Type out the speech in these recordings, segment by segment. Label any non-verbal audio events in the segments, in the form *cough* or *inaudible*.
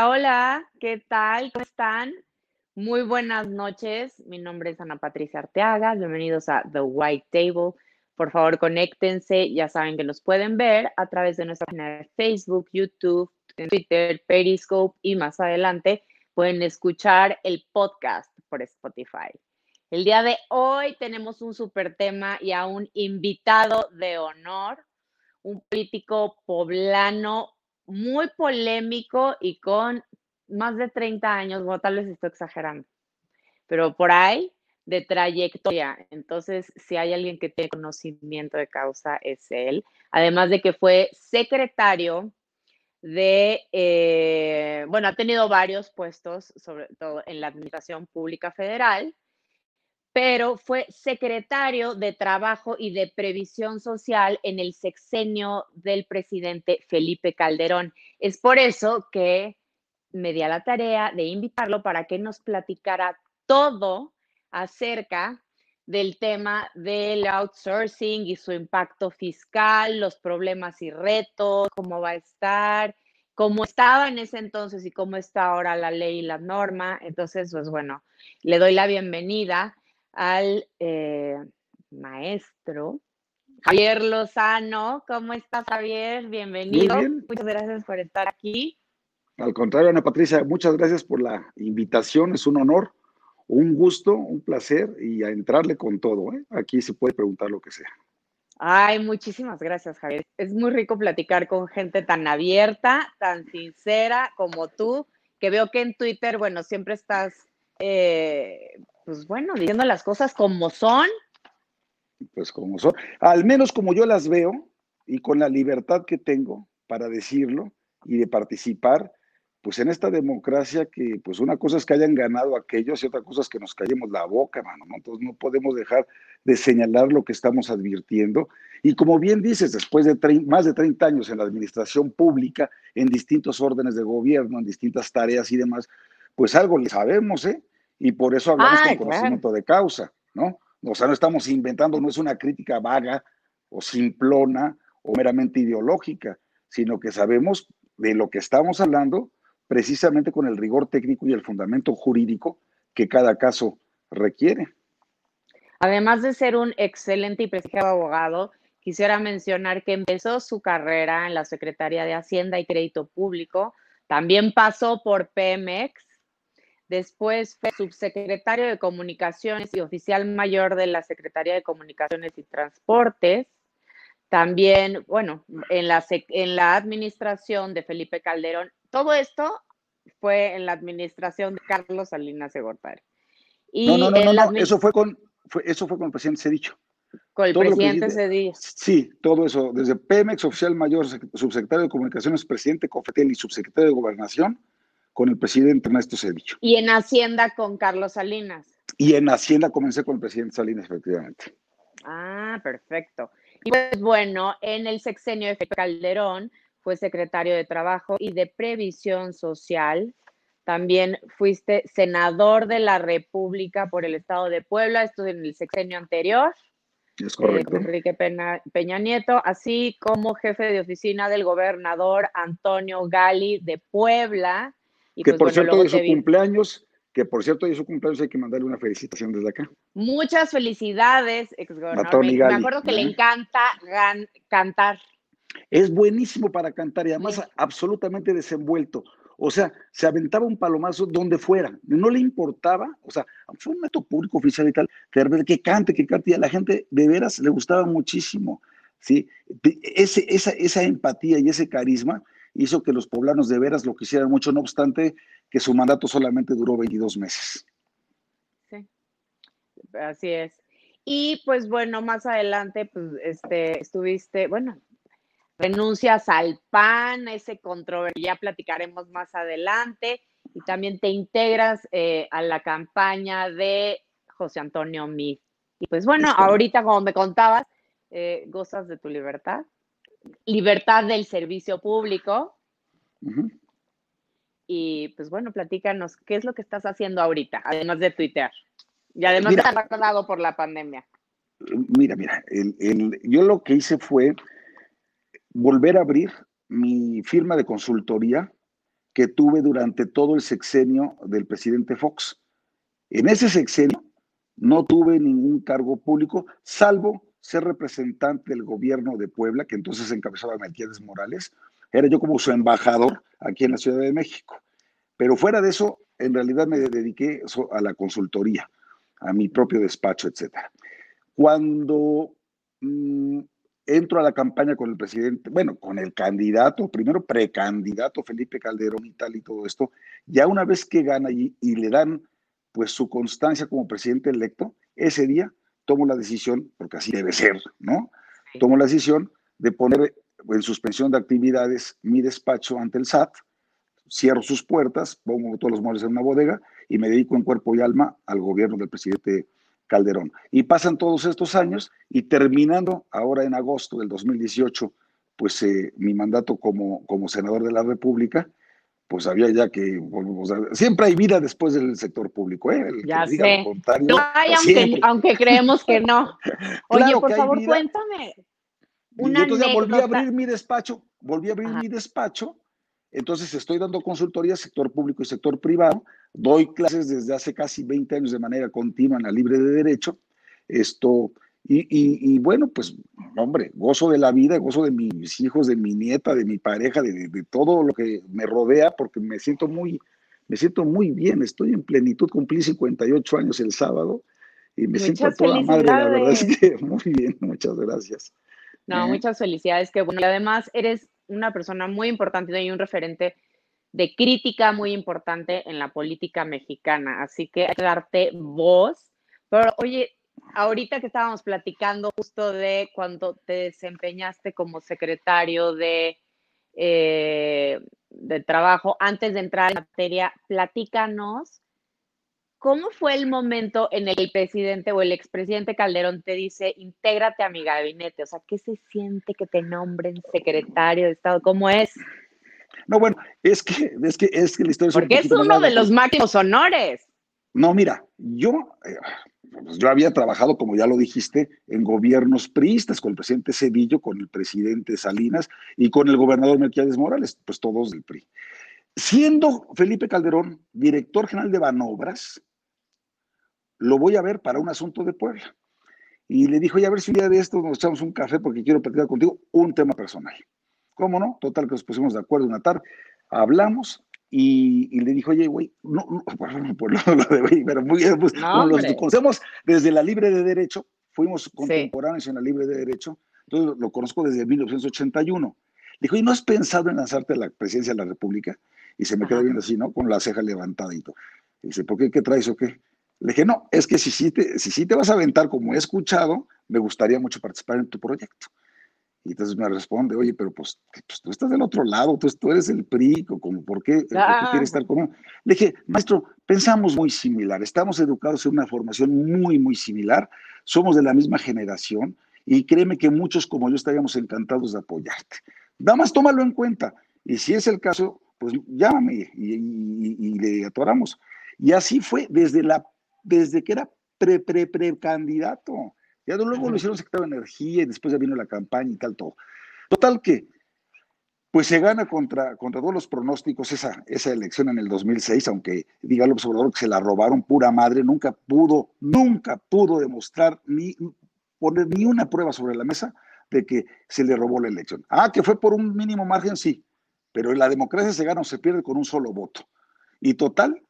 Hola, ¿qué tal? ¿Cómo están? Muy buenas noches. Mi nombre es Ana Patricia Arteaga. Bienvenidos a The White Table. Por favor, conéctense. Ya saben que nos pueden ver a través de nuestra página de Facebook, YouTube, Twitter, Periscope y más adelante pueden escuchar el podcast por Spotify. El día de hoy tenemos un super tema y a un invitado de honor, un político poblano muy polémico y con más de 30 años, bueno, tal vez estoy exagerando, pero por ahí de trayectoria. Entonces, si hay alguien que tiene conocimiento de causa, es él. Además de que fue secretario de, eh, bueno, ha tenido varios puestos, sobre todo en la Administración Pública Federal, pero fue secretario de Trabajo y de Previsión Social en el sexenio del presidente Felipe Calderón. Es por eso que me di a la tarea de invitarlo para que nos platicara todo acerca del tema del outsourcing y su impacto fiscal, los problemas y retos, cómo va a estar, cómo estaba en ese entonces y cómo está ahora la ley y la norma. Entonces, pues bueno, le doy la bienvenida al eh, maestro Javier Lozano. ¿Cómo estás, Javier? Bienvenido. Muchas gracias por estar aquí. Al contrario, Ana Patricia, muchas gracias por la invitación. Es un honor, un gusto, un placer y a entrarle con todo. ¿eh? Aquí se puede preguntar lo que sea. Ay, muchísimas gracias, Javier. Es muy rico platicar con gente tan abierta, tan sincera como tú, que veo que en Twitter, bueno, siempre estás eh, pues bueno, diciendo las cosas como son. Pues como son, al menos como yo las veo y con la libertad que tengo para decirlo y de participar, pues en esta democracia que pues una cosa es que hayan ganado aquellos y otra cosa es que nos callemos la boca, mano, ¿no? Entonces no podemos dejar de señalar lo que estamos advirtiendo. Y como bien dices, después de más de 30 años en la administración pública, en distintos órdenes de gobierno, en distintas tareas y demás, pues algo le sabemos, ¿eh? Y por eso hablamos con conocimiento de causa, ¿no? O sea, no estamos inventando, no es una crítica vaga o simplona o meramente ideológica, sino que sabemos de lo que estamos hablando precisamente con el rigor técnico y el fundamento jurídico que cada caso requiere. Además de ser un excelente y prestigiado abogado, quisiera mencionar que empezó su carrera en la Secretaría de Hacienda y Crédito Público, también pasó por Pemex Después fue subsecretario de Comunicaciones y oficial mayor de la Secretaría de Comunicaciones y Transportes. También, bueno, en la, en la administración de Felipe Calderón. Todo esto fue en la administración de Carlos Salinas de Gortari. Y no, no, no, eso fue con eso fue con el presidente Cedillo. Con el presidente Cedillo. Sí, todo eso, desde Pemex, oficial mayor, subsecretario de Comunicaciones, presidente Cofetel y subsecretario de Gobernación, con el presidente Ernesto Cedillo. Y en Hacienda con Carlos Salinas. Y en Hacienda comencé con el presidente Salinas, efectivamente. Ah, perfecto. Y pues bueno, en el sexenio de Felipe Calderón fue secretario de Trabajo y de Previsión Social. También fuiste senador de la República por el Estado de Puebla, esto en el sexenio anterior. Es correcto. Enrique Peña, Nieto, así como jefe de oficina del gobernador Antonio Gali de Puebla que pues, por cierto, de su cumpleaños, que por cierto, de su cumpleaños hay que mandarle una felicitación desde acá. Muchas felicidades, ex gobernador. Me, acuerdo que le encanta cantar. Es buenísimo para cantar y además absolutamente desenvuelto. O sea, se aventaba un palomazo donde fuera, no le importaba, o sea, fue un acto público oficial y tal, que, que cante, que cante, y a la gente de veras le gustaba muchísimo, ¿sí? Ese, esa, esa empatía y ese carisma hizo que los poblanos de veras lo quisieran mucho, no obstante que su mandato solamente duró 22 meses. Sí, así es. Y pues bueno, más adelante, pues este, estuviste, bueno, renuncias al PAN, ese control, ya platicaremos más adelante, y también te integras eh, a la campaña de José Antonio Mid. Y pues bueno, ahorita como me contabas, eh, gozas de tu libertad libertad del servicio público. Y pues bueno, platícanos, ¿qué es lo que estás haciendo ahorita, además de Twitter? Y además de estar por la pandemia. Mira, mira, yo lo que hice fue volver a abrir mi firma de consultoría que tuve durante todo el sexenio del presidente Fox. En ese sexenio no tuve ningún cargo público, salvo ser representante del gobierno de Puebla, que entonces encabezaba Melquiades Morales. Era yo como su embajador aquí en la Ciudad de México. Pero fuera de eso, en realidad me dediqué a la consultoría, a mi propio despacho, etc. Cuando mm, entro a la campaña con el presidente, bueno, con el candidato, primero precandidato Felipe Calderón y tal y todo esto, ya una vez que gana y, y le dan pues su constancia como presidente electo, ese día tomo la decisión, porque así debe ser, ¿no? Tomo la decisión de poner en suspensión de actividades mi despacho ante el SAT, cierro sus puertas, pongo todos los muebles en una bodega y me dedico en cuerpo y alma al gobierno del presidente Calderón. Y pasan todos estos años y terminando ahora en agosto del 2018, pues eh, mi mandato como, como senador de la República, pues había ya que, siempre hay vida después del sector público, ¿eh? ya sé. no hay, aunque, aunque, creemos que no. *laughs* Oye, por favor, cuéntame. Una y volví a abrir mi despacho, volví a abrir mi despacho entonces estoy dando consultoría sector público y sector privado, doy clases desde hace casi 20 años de manera continua en la libre de derecho. Esto, y, bueno, pues, hombre, gozo de la vida, gozo de mis hijos, de mi nieta, de mi pareja, de, todo lo que me rodea, porque me siento muy, me siento muy bien, estoy en plenitud, cumplí 58 años el sábado y me siento toda madre, la verdad es que *laughs* muy bien, muchas gracias. No, ¿Eh? muchas felicidades, que bueno, y además eres una persona muy importante y un referente de crítica muy importante en la política mexicana. Así que hay que darte voz. Pero oye, ahorita que estábamos platicando justo de cuando te desempeñaste como secretario de, eh, de trabajo, antes de entrar en materia, platícanos ¿Cómo fue el momento en el que el presidente o el expresidente Calderón te dice, intégrate a mi gabinete? O sea, ¿qué se siente que te nombren secretario de Estado? ¿Cómo es? No, bueno, es que, es que, es que la historia es Porque es uno de los máximos honores. No, mira, yo, eh, pues yo había trabajado, como ya lo dijiste, en gobiernos priistas, con el presidente Cedillo, con el presidente Salinas y con el gobernador Melquiades Morales, pues todos del PRI. Siendo Felipe Calderón director general de Banobras, lo voy a ver para un asunto de Puebla. Y le dijo, ya a ver si un día de esto nos echamos un café porque quiero platicar contigo un tema personal. ¿Cómo no? Total que nos pusimos de acuerdo una tarde, hablamos y, le dijo, oye, güey, no, no, pues lo de güey, pero muy bien, pues los conocemos desde la libre de derecho, fuimos contemporáneos en la libre de derecho, entonces lo conozco desde 1981. Le dijo, ¿y no has pensado en lanzarte a la presidencia de la República? Y se me queda viendo así, ¿no? Con la ceja levantada y todo. dice, ¿por qué? ¿Qué traes o qué? Le dije, no, es que si sí te, si, te vas a aventar como he escuchado, me gustaría mucho participar en tu proyecto. Y entonces me responde, oye, pero pues, pues tú estás del otro lado, tú, tú eres el PRI, como, ¿por qué, ¿por qué quieres estar con Le dije, maestro, pensamos muy similar, estamos educados en una formación muy, muy similar, somos de la misma generación y créeme que muchos como yo estaríamos encantados de apoyarte. Nada más tómalo en cuenta y si es el caso, pues llámame y, y le atoramos. Y así fue desde la desde que era pre, pre, pre candidato. Ya luego lo hicieron secretario de Energía y después ya vino la campaña y tal, todo. Total que, pues se gana contra, contra todos los pronósticos esa, esa elección en el 2006, aunque diga López Obrador que se la robaron pura madre, nunca pudo, nunca pudo demostrar ni poner ni una prueba sobre la mesa de que se le robó la elección. Ah, que fue por un mínimo margen, sí, pero en la democracia se gana o se pierde con un solo voto. Y total,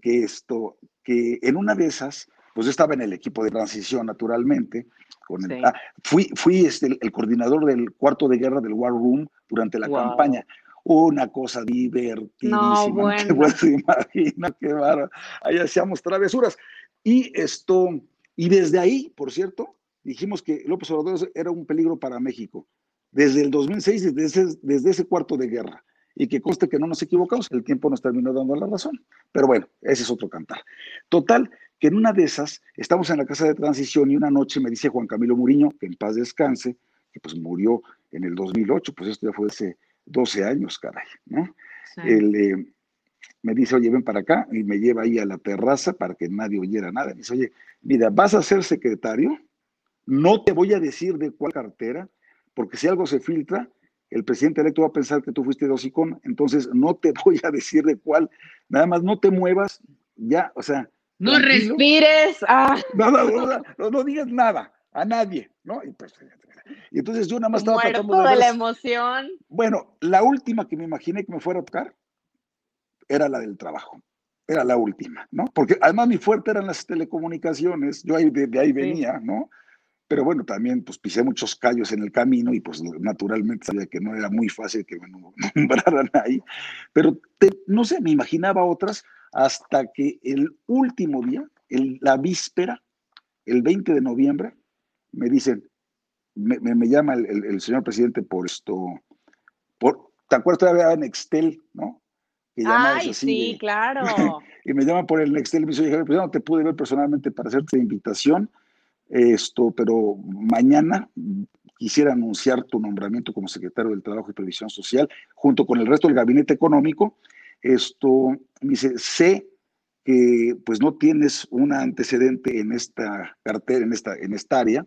que esto, que en una de esas, pues estaba en el equipo de transición, naturalmente. Con el, ah, fui fui este, el, coordinador del cuarto de guerra del War Room durante la campaña. Una cosa divertidísima. No, *laughs* bueno. qué barro. Ahí hacíamos travesuras. Y esto, y desde ahí, por cierto, dijimos que López Obrador era un peligro para México. Desde el 2006, desde ese, desde ese cuarto de guerra y que conste que no nos equivocamos, el tiempo nos terminó dando la razón. Pero bueno, ese es otro cantar. Total, que en una de esas, estamos en la casa de transición y una noche me dice Juan Camilo Muriño, que en paz descanse, que pues murió en el 2008, pues esto ya fue hace 12 años, caray, ¿no? Él, eh, me dice, oye, ven para acá, y me lleva ahí a la terraza para que nadie oyera nada. Me dice, oye, mira, vas a ser secretario, no te voy a decir de cuál cartera, porque si algo se filtra, el presidente electo va a pensar que tú fuiste de hocicón, entonces no te *laughs* voy a decir de cuál, nada más no te muevas, ya, o sea. No respires. Ah. No, no, no, digas nada a nadie, ¿no? Y, pues, y entonces yo nada más estaba tratando de. la emoción. Bueno, la última que me imaginé que me fuera a tocar era la del trabajo. Era la última, ¿no? Porque además mi fuerte eran las telecomunicaciones, yo ahí, de, ahí venía, ¿no? pero bueno, también pues pisé muchos callos en el camino y pues naturalmente sabía que no era muy fácil que me *laughs* nombraran ahí, pero no sé, me imaginaba otras hasta que el último día, el, la víspera, el 20 de noviembre, me dicen, me, me, llama el, el, señor presidente por esto, por, ¿te acuerdas todavía Nextel, no? Ay, sí, claro. *laughs* y me llama por el Nextel y me dice, pues no te pude ver personalmente para hacerte invitación, esto, pero mañana quisiera anunciar tu nombramiento como secretario del Trabajo y Previsión Social, junto con el resto del gabinete económico. Esto, me dice, sé que pues no tienes un antecedente en esta cartera, en esta, en esta área,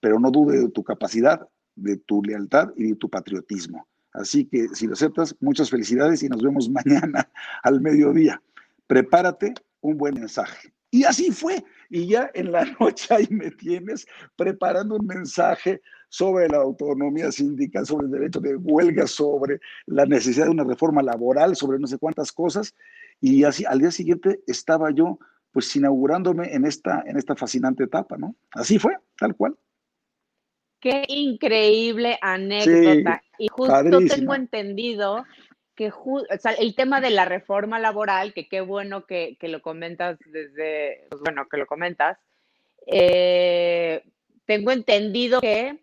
pero no dude de tu capacidad, de tu lealtad y de tu patriotismo. Así que si lo aceptas, muchas felicidades y nos vemos *laughs* mañana al mediodía. Prepárate un buen mensaje. Y así fue. Y ya en la *laughs* noche ahí me tienes preparando un mensaje sobre la autonomía sindical, sobre el derecho de huelga, sobre la necesidad de una reforma laboral, sobre no sé cuántas cosas. Y así al día siguiente estaba yo pues inaugurándome en esta, en esta fascinante etapa, ¿no? Así fue, tal cual. Qué increíble anécdota. y justo tengo entendido que el tema de la reforma laboral, que qué bueno que, lo comentas desde, pues bueno, que lo comentas, eh, tengo entendido que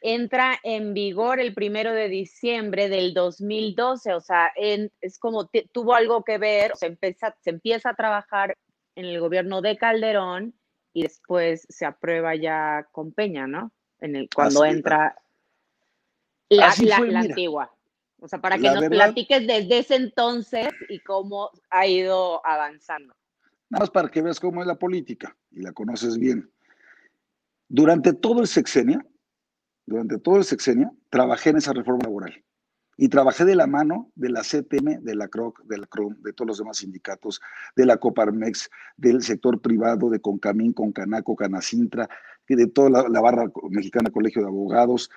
entra en vigor el primero de diciembre del 2012, o sea, es como tuvo algo que ver, se, empieza, se empieza a trabajar en el gobierno de Calderón y después se aprueba ya con Peña, ¿no? En el, cuando entra la, la antigua. O sea, para que nos platiques desde ese entonces y cómo ha ido avanzando. Nada más para que veas cómo es la política y la conoces bien. Durante todo el sexenio, durante todo el sexenio, trabajé en esa reforma laboral. Y trabajé de la mano de la CTM, de la CROC, de la CROM, de todos los demás sindicatos, de la Coparmex, del sector privado, de Concamín, Concanaco, Canacintra, de toda la, la barra mexicana Colegio de Abogados,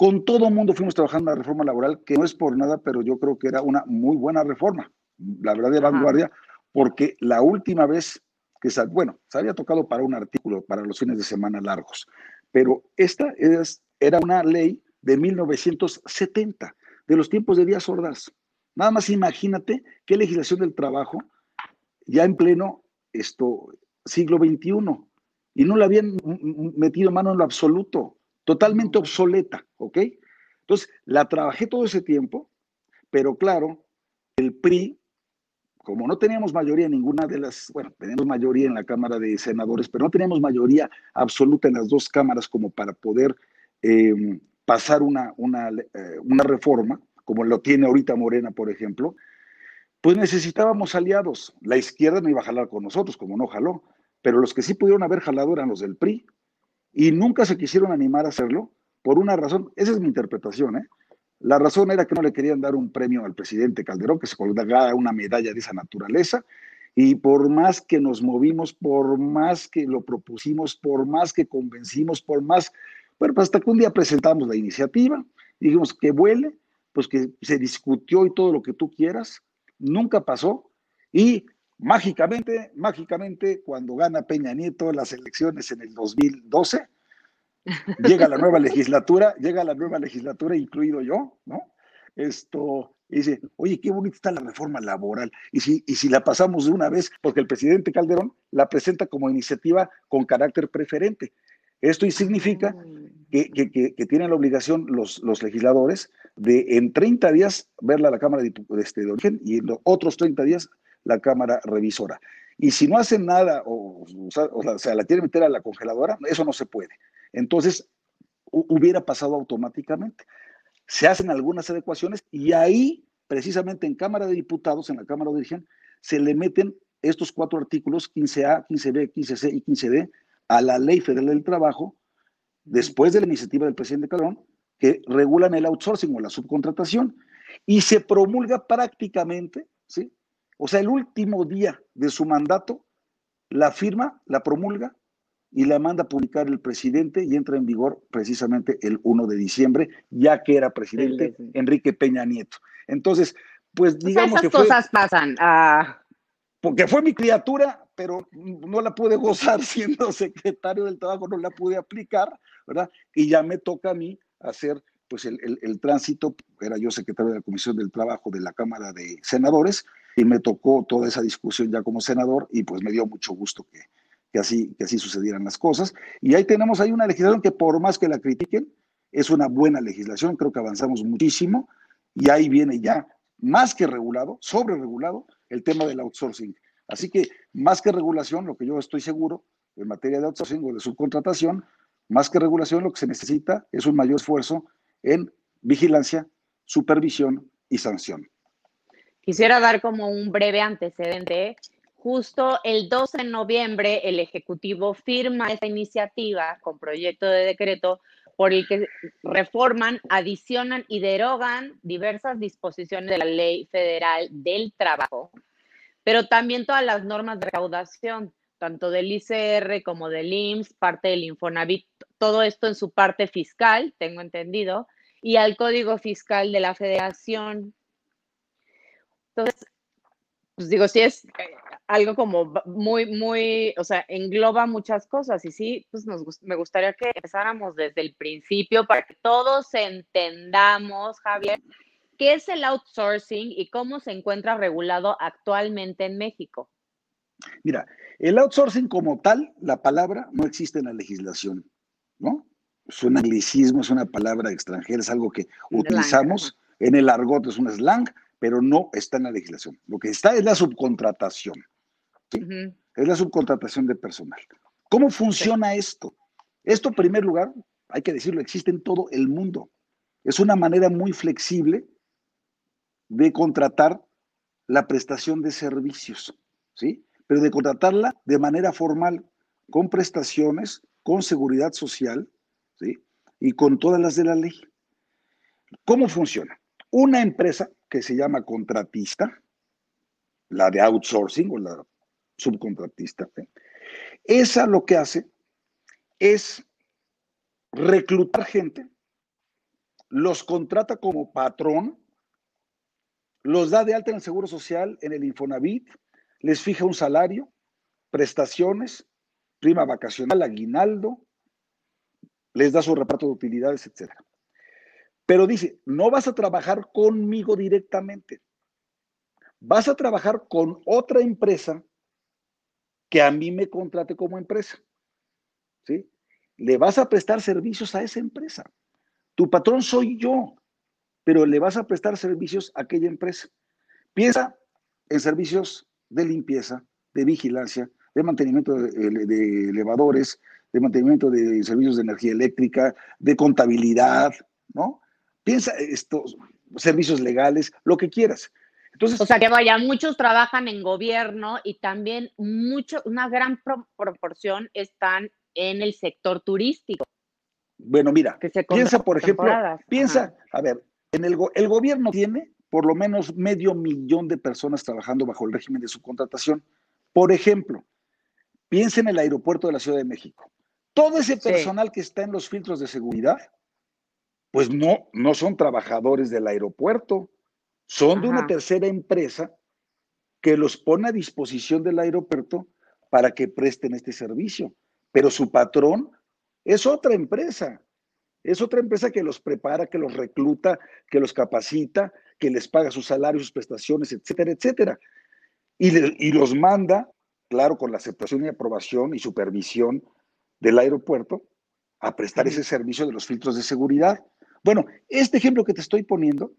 con todo el mundo fuimos trabajando en la reforma laboral, que no es por nada, pero yo creo que era una muy buena reforma, la verdad de vanguardia, porque la última vez que, bueno, se había tocado para un artículo para los fines de semana largos, pero esta es, era una ley de 1970, de los tiempos de Díaz Ordaz. Nada más imagínate qué legislación del trabajo ya en pleno esto, siglo XXI y no le habían metido mano en lo absoluto totalmente obsoleta, ¿ok? Entonces, la trabajé todo ese tiempo, pero claro, el PRI, como no teníamos mayoría en ninguna de las, bueno, tenemos mayoría en la Cámara de Senadores, pero no teníamos mayoría absoluta en las dos cámaras como para poder em, pasar una, una, eh, una reforma, como lo tiene ahorita Morena, por ejemplo, pues necesitábamos aliados. La izquierda no iba a jalar con nosotros, como no jaló, pero los que sí pudieron haber jalado eran los del PRI, y nunca se quisieron animar a hacerlo por una razón, esa es mi interpretación, ¿eh? La razón era que no le querían dar un premio al presidente Calderón, que se colgara una medalla de esa naturaleza, y por más que nos movimos, por más que lo propusimos, por más que convencimos, por más, bueno, pues hasta que un día presentamos la iniciativa, dijimos que vuele, pues que se discutió y todo lo que tú quieras, nunca pasó, y mágicamente, mágicamente, cuando gana Peña Nieto las elecciones en el 2012, *laughs* llega la nueva legislatura, llega la nueva legislatura, incluido yo, ¿no? Esto, dice, oye, qué bonita está la reforma laboral. Y si, y si la pasamos de una vez, porque el presidente Calderón la presenta como iniciativa con carácter preferente. Esto significa mm. que, que, que, tienen la obligación los, los, legisladores de en 30 días verla a la Cámara de, este, de origen y en los otros 30 días la Cámara Revisora. Y si no hacen nada o, o, sea, la quieren meter a la congeladora, eso no se puede. Entonces, hubiera pasado automáticamente. Se hacen algunas adecuaciones y ahí, precisamente en Cámara de Diputados, en la Cámara de Origen, se le meten estos cuatro artículos, 15A, 15B, 15C y 15D, a la Ley Federal del Trabajo, después de la iniciativa del presidente Calderón, que regulan el outsourcing o la subcontratación y se promulga prácticamente, ¿sí? O sea, el último día de su mandato, la firma, la promulga y la manda a publicar el presidente y entra en vigor precisamente el 1 de diciembre, ya que era presidente Enrique Peña Nieto. Entonces, pues digamos que cosas pasan. Ah. Porque fue mi criatura, pero no la pude gozar *laughs* siendo secretario del trabajo, no la pude aplicar, ¿verdad? Y ya me toca a mí hacer pues el, tránsito, era yo secretario de la Comisión del Trabajo de la Cámara de Senadores y me tocó toda esa discusión ya como senador y pues me dio mucho gusto que, que, así, que así sucedieran las cosas. Y ahí tenemos ahí una legislación que por más que la critiquen, es una buena legislación, creo que avanzamos muchísimo y ahí viene ya más que regulado, sobre regulado, el tema del outsourcing. Así que más que regulación, lo que yo estoy seguro en materia de outsourcing o de subcontratación, más que regulación, lo que se necesita es un mayor esfuerzo en vigilancia, supervisión y sanción. Quisiera dar como un breve antecedente. Justo el 12 de noviembre, el Ejecutivo firma esta iniciativa con proyecto de decreto por el que reforman, adicionan y derogan diversas disposiciones de la Ley Federal del Trabajo, pero también todas las normas de recaudación tanto del ICR como del IMSS, parte del Infonavit, todo esto en su parte fiscal, tengo entendido, y al Código Fiscal de la Federación. Entonces, pues digo, sí es eh, algo como muy, muy, o sea, engloba muchas cosas y sí, pues nos, me gustaría que empezáramos desde el principio para que todos entendamos, Javier, qué es el outsourcing y cómo se encuentra regulado actualmente en México. Mira, el outsourcing como tal, la palabra no existe en la legislación, ¿no? Es un anglicismo, es una palabra extranjera, es algo que utilizamos en el argot, es un slang, pero no está en la legislación. Lo que está es la subcontratación. ¿sí? Es la subcontratación de personal. ¿Cómo funciona esto? Esto, en primer lugar, hay que decirlo, existe en todo el mundo. Es una manera muy flexible de contratar la prestación de servicios, ¿sí? pero de contratarla de manera formal, con prestaciones, con seguridad social, ¿sí? Y con todas las de la ley. ¿Cómo funciona? Una empresa que se llama contratista, la de outsourcing o la subcontratista, esa lo que hace es reclutar gente, los contrata como patrón, los da de alta en el Seguro Social, en el Infonavit, les fija un salario, prestaciones, prima vacacional, aguinaldo, les da su reparto de utilidades, etc. Pero dice, no vas a trabajar conmigo directamente, vas a trabajar con otra empresa que a mí me contrate como empresa. ¿Sí? Le vas a prestar servicios a esa empresa. Tu patrón soy yo, pero le vas a prestar servicios a aquella empresa. Piensa en servicios de limpieza, de vigilancia, de mantenimiento de, elevadores, de mantenimiento de servicios de energía eléctrica, de contabilidad, ¿no? Piensa estos servicios legales, lo que quieras. Entonces, o sea que vaya, muchos trabajan en gobierno y también mucho, una gran proporción están en el sector turístico. Bueno, mira, piensa, por ejemplo, piensa, a ver, en el, el gobierno tiene por lo menos medio millón de personas trabajando bajo el régimen de subcontratación. Por ejemplo, piensen en el aeropuerto de la Ciudad de México. Todo ese personal que está en los filtros de seguridad, pues no, no son trabajadores del aeropuerto, son de una tercera empresa que los pone a disposición del aeropuerto para que presten este servicio. Pero su patrón es otra empresa. Es otra empresa que los prepara, que los recluta, que los capacita, que les paga sus salarios, sus prestaciones, etcétera, etcétera. Y, los manda, claro, con la aceptación y aprobación y supervisión del aeropuerto, a prestar ese servicio de los filtros de seguridad. Bueno, este ejemplo que te estoy poniendo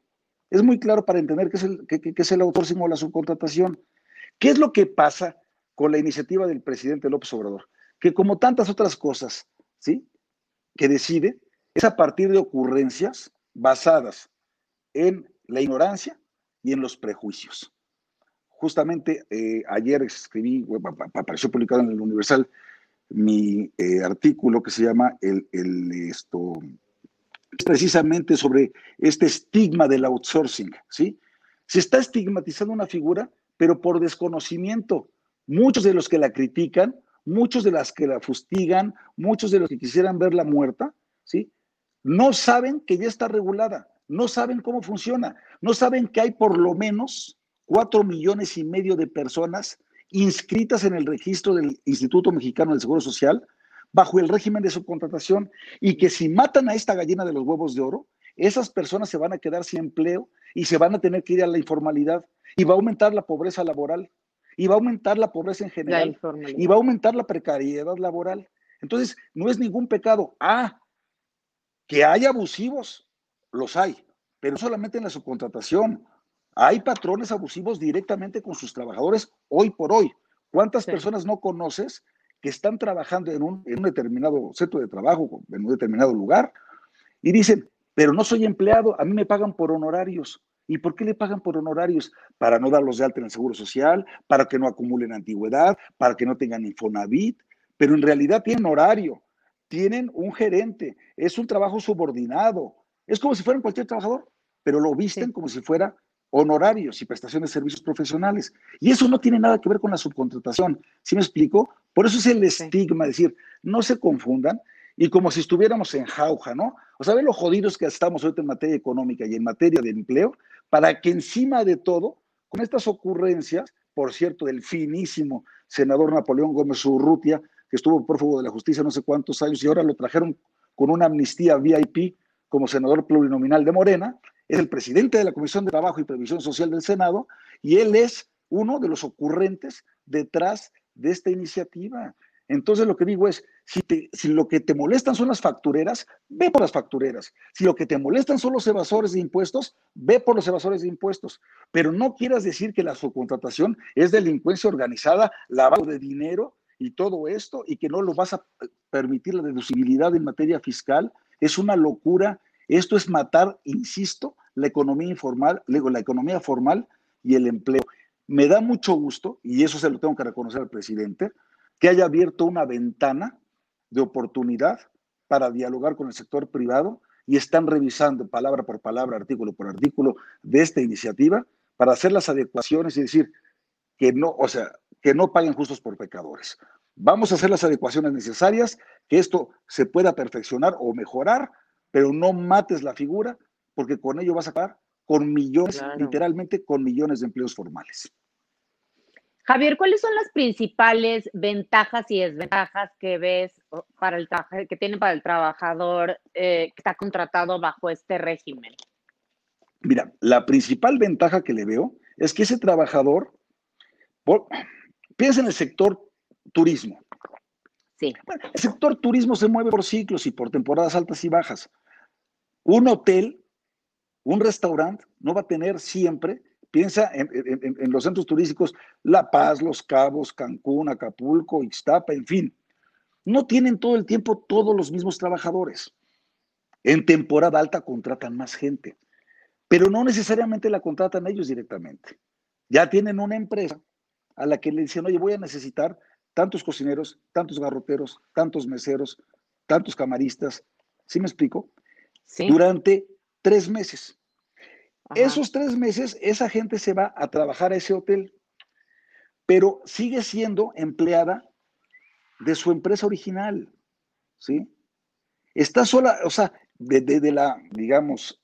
es muy claro para entender qué es el, qué, es el o la subcontratación. ¿Qué es lo que pasa con la iniciativa del presidente López Obrador? Que como tantas otras cosas, ¿sí? Que decide, es a partir de ocurrencias basadas en la ignorancia y en los prejuicios. Justamente eh, ayer escribí, apareció publicado en el Universal mi eh, artículo que se llama el, esto, precisamente sobre este estigma del outsourcing, ¿sí? Se está estigmatizando una figura, pero por desconocimiento. Muchos de los que la critican, muchos de las que la fustigan, muchos de los que quisieran verla muerta, ¿sí? No saben que ya está regulada, no saben cómo funciona, no saben que hay por lo menos cuatro millones y medio de personas inscritas en el registro del Instituto Mexicano del Seguro Social bajo el régimen de subcontratación y que si matan a esta gallina de los huevos de oro, esas personas se van a quedar sin empleo y se van a tener que ir a la informalidad y va a aumentar la pobreza laboral y va a aumentar la pobreza en general y va a aumentar la precariedad laboral. Entonces, no es ningún pecado. Ah, que hay abusivos, los hay, pero solamente en la subcontratación. Hay patrones abusivos directamente con sus trabajadores hoy por hoy. ¿Cuántas personas no conoces que están trabajando en un, determinado centro de trabajo, en un determinado lugar, y dicen, pero no soy empleado, a mí me pagan por honorarios. ¿Y por qué le pagan por honorarios? Para no darlos de alta en el Seguro Social, para que no acumulen antigüedad, para que no tengan Infonavit, pero en realidad tienen horario, tienen un gerente, es un trabajo subordinado, es como si fueran cualquier trabajador, pero lo visten como si fuera honorarios y prestaciones de servicios profesionales. Y eso no tiene nada que ver con la subcontratación. ¿Sí me explico? Por eso es el estigma, decir, no se confundan y como si estuviéramos en jauja, ¿no? O sea, ven lo jodidos que estamos ahorita en materia económica y en materia de empleo, para que encima de todo, con estas ocurrencias, por cierto, del finísimo senador Napoleón Gómez Urrutia, que estuvo prófugo de la justicia no sé cuántos años y ahora lo trajeron con una amnistía VIP como senador plurinominal de Morena, es el presidente de la Comisión de Trabajo y Previsión Social del Senado y él es uno de los ocurrentes detrás de esta iniciativa. Entonces lo que digo es, si, si, lo que te molestan son las factureras, ve por las factureras. Si lo que te molestan son los evasores de impuestos, ve por los evasores de impuestos. Pero no quieras decir que la subcontratación es delincuencia organizada, lavado de dinero y todo esto, y que no lo vas a permitir la deducibilidad en materia fiscal. Es una locura. Esto es matar, insisto, la economía informal, luego la economía formal y el empleo. Me da mucho gusto, y eso se lo tengo que reconocer al presidente, que haya abierto una ventana de oportunidad para dialogar con el sector privado y están revisando palabra por palabra, artículo por artículo de esta iniciativa para hacer las adecuaciones y decir que no, o sea, que no paguen justos por pecadores. Vamos a hacer las adecuaciones necesarias, que esto se pueda perfeccionar o mejorar, pero no mates la figura porque con ello vas a acabar con millones, literalmente con millones de empleos formales. Javier, ¿cuáles son las principales ventajas y desventajas que ves para el que tiene para el trabajador eh, que está contratado bajo este régimen? Mira, la principal ventaja que le veo es que ese trabajador, piensa en el sector turismo. Sí. el sector turismo se mueve por ciclos y por temporadas altas y bajas. Un hotel un restaurante no va a tener siempre, piensa en, los centros turísticos, La Paz, Los Cabos, Cancún, Acapulco, Ixtapa, en fin. No tienen todo el tiempo todos los mismos trabajadores. En temporada alta contratan más gente, pero no necesariamente la contratan ellos directamente. Ya tienen una empresa a la que le dicen, oye, voy a necesitar tantos cocineros, tantos garroteros, tantos meseros, tantos camaristas. ¿Sí me explico? Sí. Durante tres meses. Esos tres meses, esa gente se va a trabajar a ese hotel, pero sigue siendo empleada de su empresa original, ¿sí? Está sola, o sea, de, la, digamos,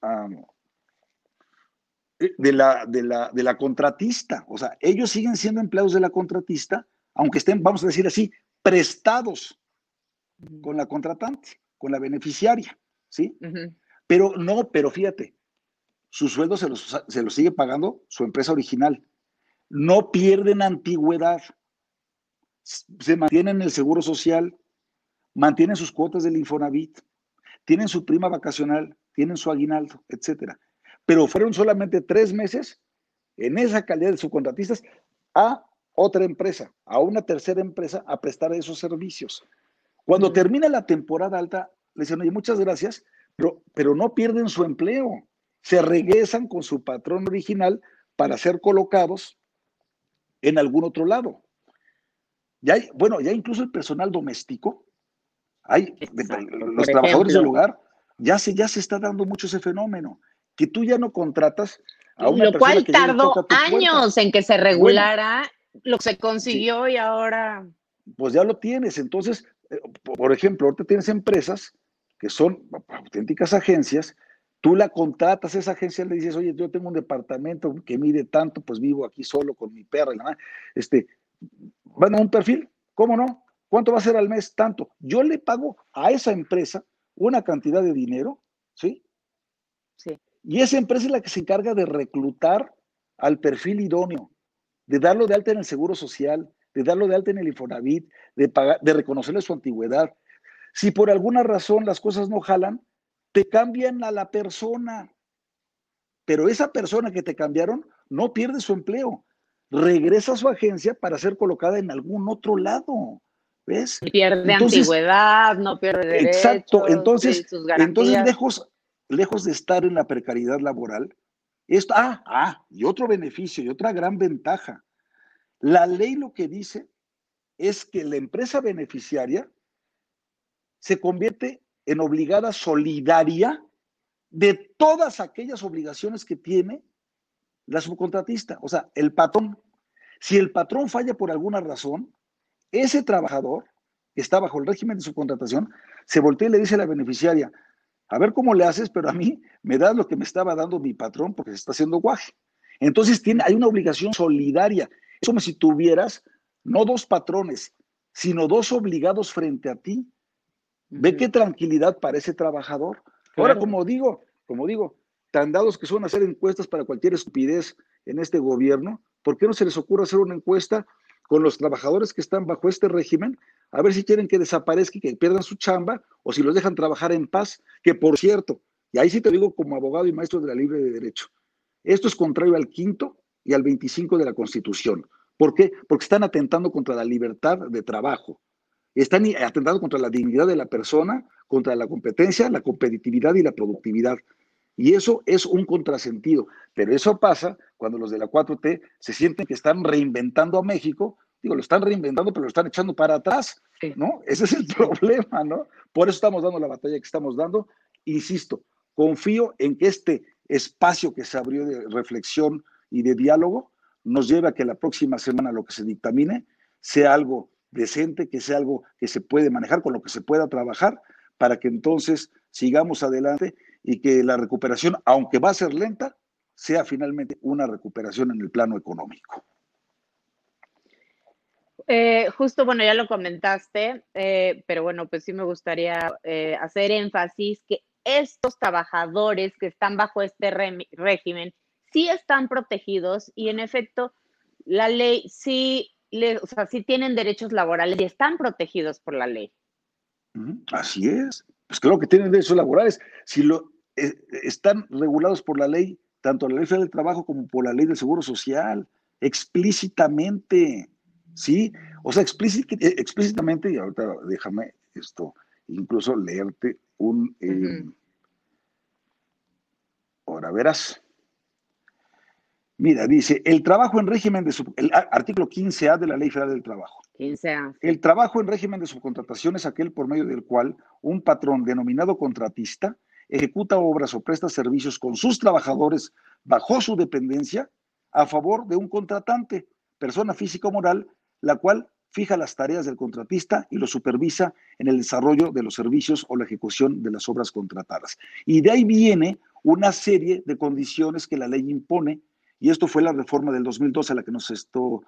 de, la, de, la, de la contratista, o sea, ellos siguen siendo empleados de la contratista, aunque estén, vamos a decir así, prestados con la contratante, con la beneficiaria, ¿sí? Pero no, pero fíjate, su sueldo se los, se sigue pagando su empresa original. No pierden antigüedad, se mantienen el seguro social, mantienen sus cuotas del Infonavit, tienen su prima vacacional, tienen su aguinaldo, etcétera. Pero fueron solamente tres meses en esa calidad de subcontratistas a otra empresa, a una tercera empresa a prestar esos servicios. Cuando termina la temporada alta, le dicen, oye, muchas gracias, pero, no pierden su empleo. Se regresan con su patrón original para ser colocados en algún otro lado. Ya hay, bueno, ya incluso el personal doméstico, hay los trabajadores del hogar, Ya se, ya se está dando mucho ese fenómeno, que tú ya no contratas a una Lo cual tardó años en que se regulara, lo que se consiguió y ahora... Pues ya lo tienes. Entonces, eh, por ejemplo, ahorita tienes empresas que son auténticas agencias, tú la contratas, esa agencia le dices, oye, yo tengo un departamento que mide tanto, pues vivo aquí solo con mi perra y nada, este, van a un perfil, ¿cómo no? ¿Cuánto va a ser al mes? Tanto. Yo le pago a esa empresa una cantidad de dinero, ¿sí? Sí. Y esa empresa es la que se encarga de reclutar al perfil idóneo, de darlo de alta en el Seguro Social, de darlo de alta en el Infonavit, de, pagar, de reconocerle su antigüedad. Si por alguna razón las cosas no jalan, te cambian a la persona. Pero esa persona que te cambiaron no pierde su empleo. Regresa a su agencia para ser colocada en algún otro lado. ¿Ves? Pierde antigüedad, no pierde derechos. Exacto, entonces, entonces lejos, lejos de estar en la precariedad laboral, esto, ah, ah, y otro beneficio y otra gran ventaja. La ley lo que dice es que la empresa beneficiaria se convierte en obligada solidaria de todas aquellas obligaciones que tiene la subcontratista, o sea, el patrón. Si el patrón falla por alguna razón, ese trabajador que está bajo el régimen de subcontratación se voltea y le dice a la beneficiaria, a ver cómo le haces, pero a mí me das lo que me estaba dando mi patrón porque se está haciendo guaje. Entonces tiene, hay una obligación solidaria. Es como si tuvieras no dos patrones, sino dos obligados frente a ti. Ve qué tranquilidad para ese trabajador. Ahora, como digo, como digo, tan dados que son hacer encuestas para cualquier estupidez en este gobierno, ¿por qué no se les ocurre hacer una encuesta con los trabajadores que están bajo este régimen, a ver si quieren que desaparezca y que pierdan su chamba o si los dejan trabajar en paz, que por cierto, y ahí sí te digo como abogado y maestro de la libre de derecho, esto es contrario al quinto y al 25 de la Constitución. ¿Por qué? Porque están atentando contra la libertad de trabajo, están atentando contra la dignidad de la persona, contra la competencia, la competitividad y la productividad. Y eso es un contrasentido. Pero eso pasa cuando los de la 4T se sienten que están reinventando a México. Digo, lo están reinventando, pero lo están echando para atrás, ¿no? Ese es el *laughs* problema, ¿no? Por eso estamos dando la batalla que estamos dando. Insisto, confío en que este espacio que se abrió de reflexión y de diálogo nos lleve a que la próxima semana lo que se dictamine sea algo decente, que sea algo que se puede manejar, con lo que se pueda trabajar, para que entonces sigamos adelante y que la recuperación, aunque va a ser lenta, sea finalmente una recuperación en el plano económico. Eh, justo, bueno, ya lo comentaste, eh, pero bueno, pues sí me gustaría eh, hacer énfasis que estos trabajadores que están bajo este régimen sí están protegidos y en efecto la ley sí, o sea, sí tienen derechos laborales y están protegidos por la ley. Así es. Pues creo que tienen derechos laborales. Si lo están regulados por la ley tanto la ley federal del trabajo como por la ley del seguro social, explícitamente, ¿sí? O sea, eh, explícitamente, y ahorita déjame esto, incluso leerte un... Eh, ahora verás. Mira, dice, el trabajo en régimen de sub, el artículo 15A de la Ley Federal del Trabajo. 15A. El trabajo en régimen de subcontratación es aquel por medio del cual un patrón denominado contratista ejecuta obras o presta servicios con sus trabajadores bajo su dependencia a favor de un contratante, persona física o moral, la cual fija las tareas del contratista y lo supervisa en el desarrollo de los servicios o la ejecución de las obras contratadas. Y de ahí viene una serie de condiciones que la ley impone, y esto fue la reforma del 2012 a la que nos esto,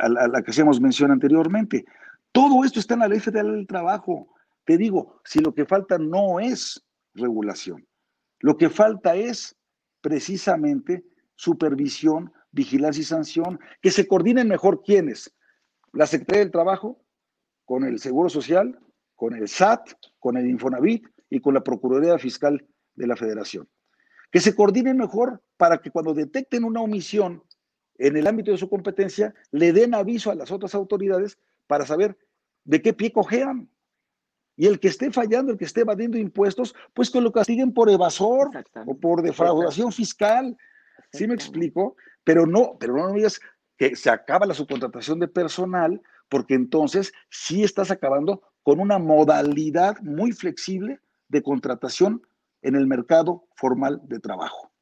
a la, que hacíamos mención anteriormente. Todo esto está en la Ley Federal del Trabajo. Te digo, si lo que falta no es regulación. Lo que falta es precisamente supervisión, vigilancia y sanción, que se coordinen mejor quiénes. La Secretaría del Trabajo con el Seguro Social, con el SAT, con el Infonavit y con la Procuraduría Fiscal de la Federación. Que se coordinen mejor para que cuando detecten una omisión en el ámbito de su competencia, le den aviso a las otras autoridades para saber de qué pie cojean. Y el que esté fallando, el que esté evadiendo impuestos, pues que lo castiguen por evasor o por defraudación fiscal. ¿Sí me explico? Pero no, pero no digas que se acaba la subcontratación de personal, porque entonces sí estás acabando con una modalidad muy flexible de contratación en el mercado formal de trabajo.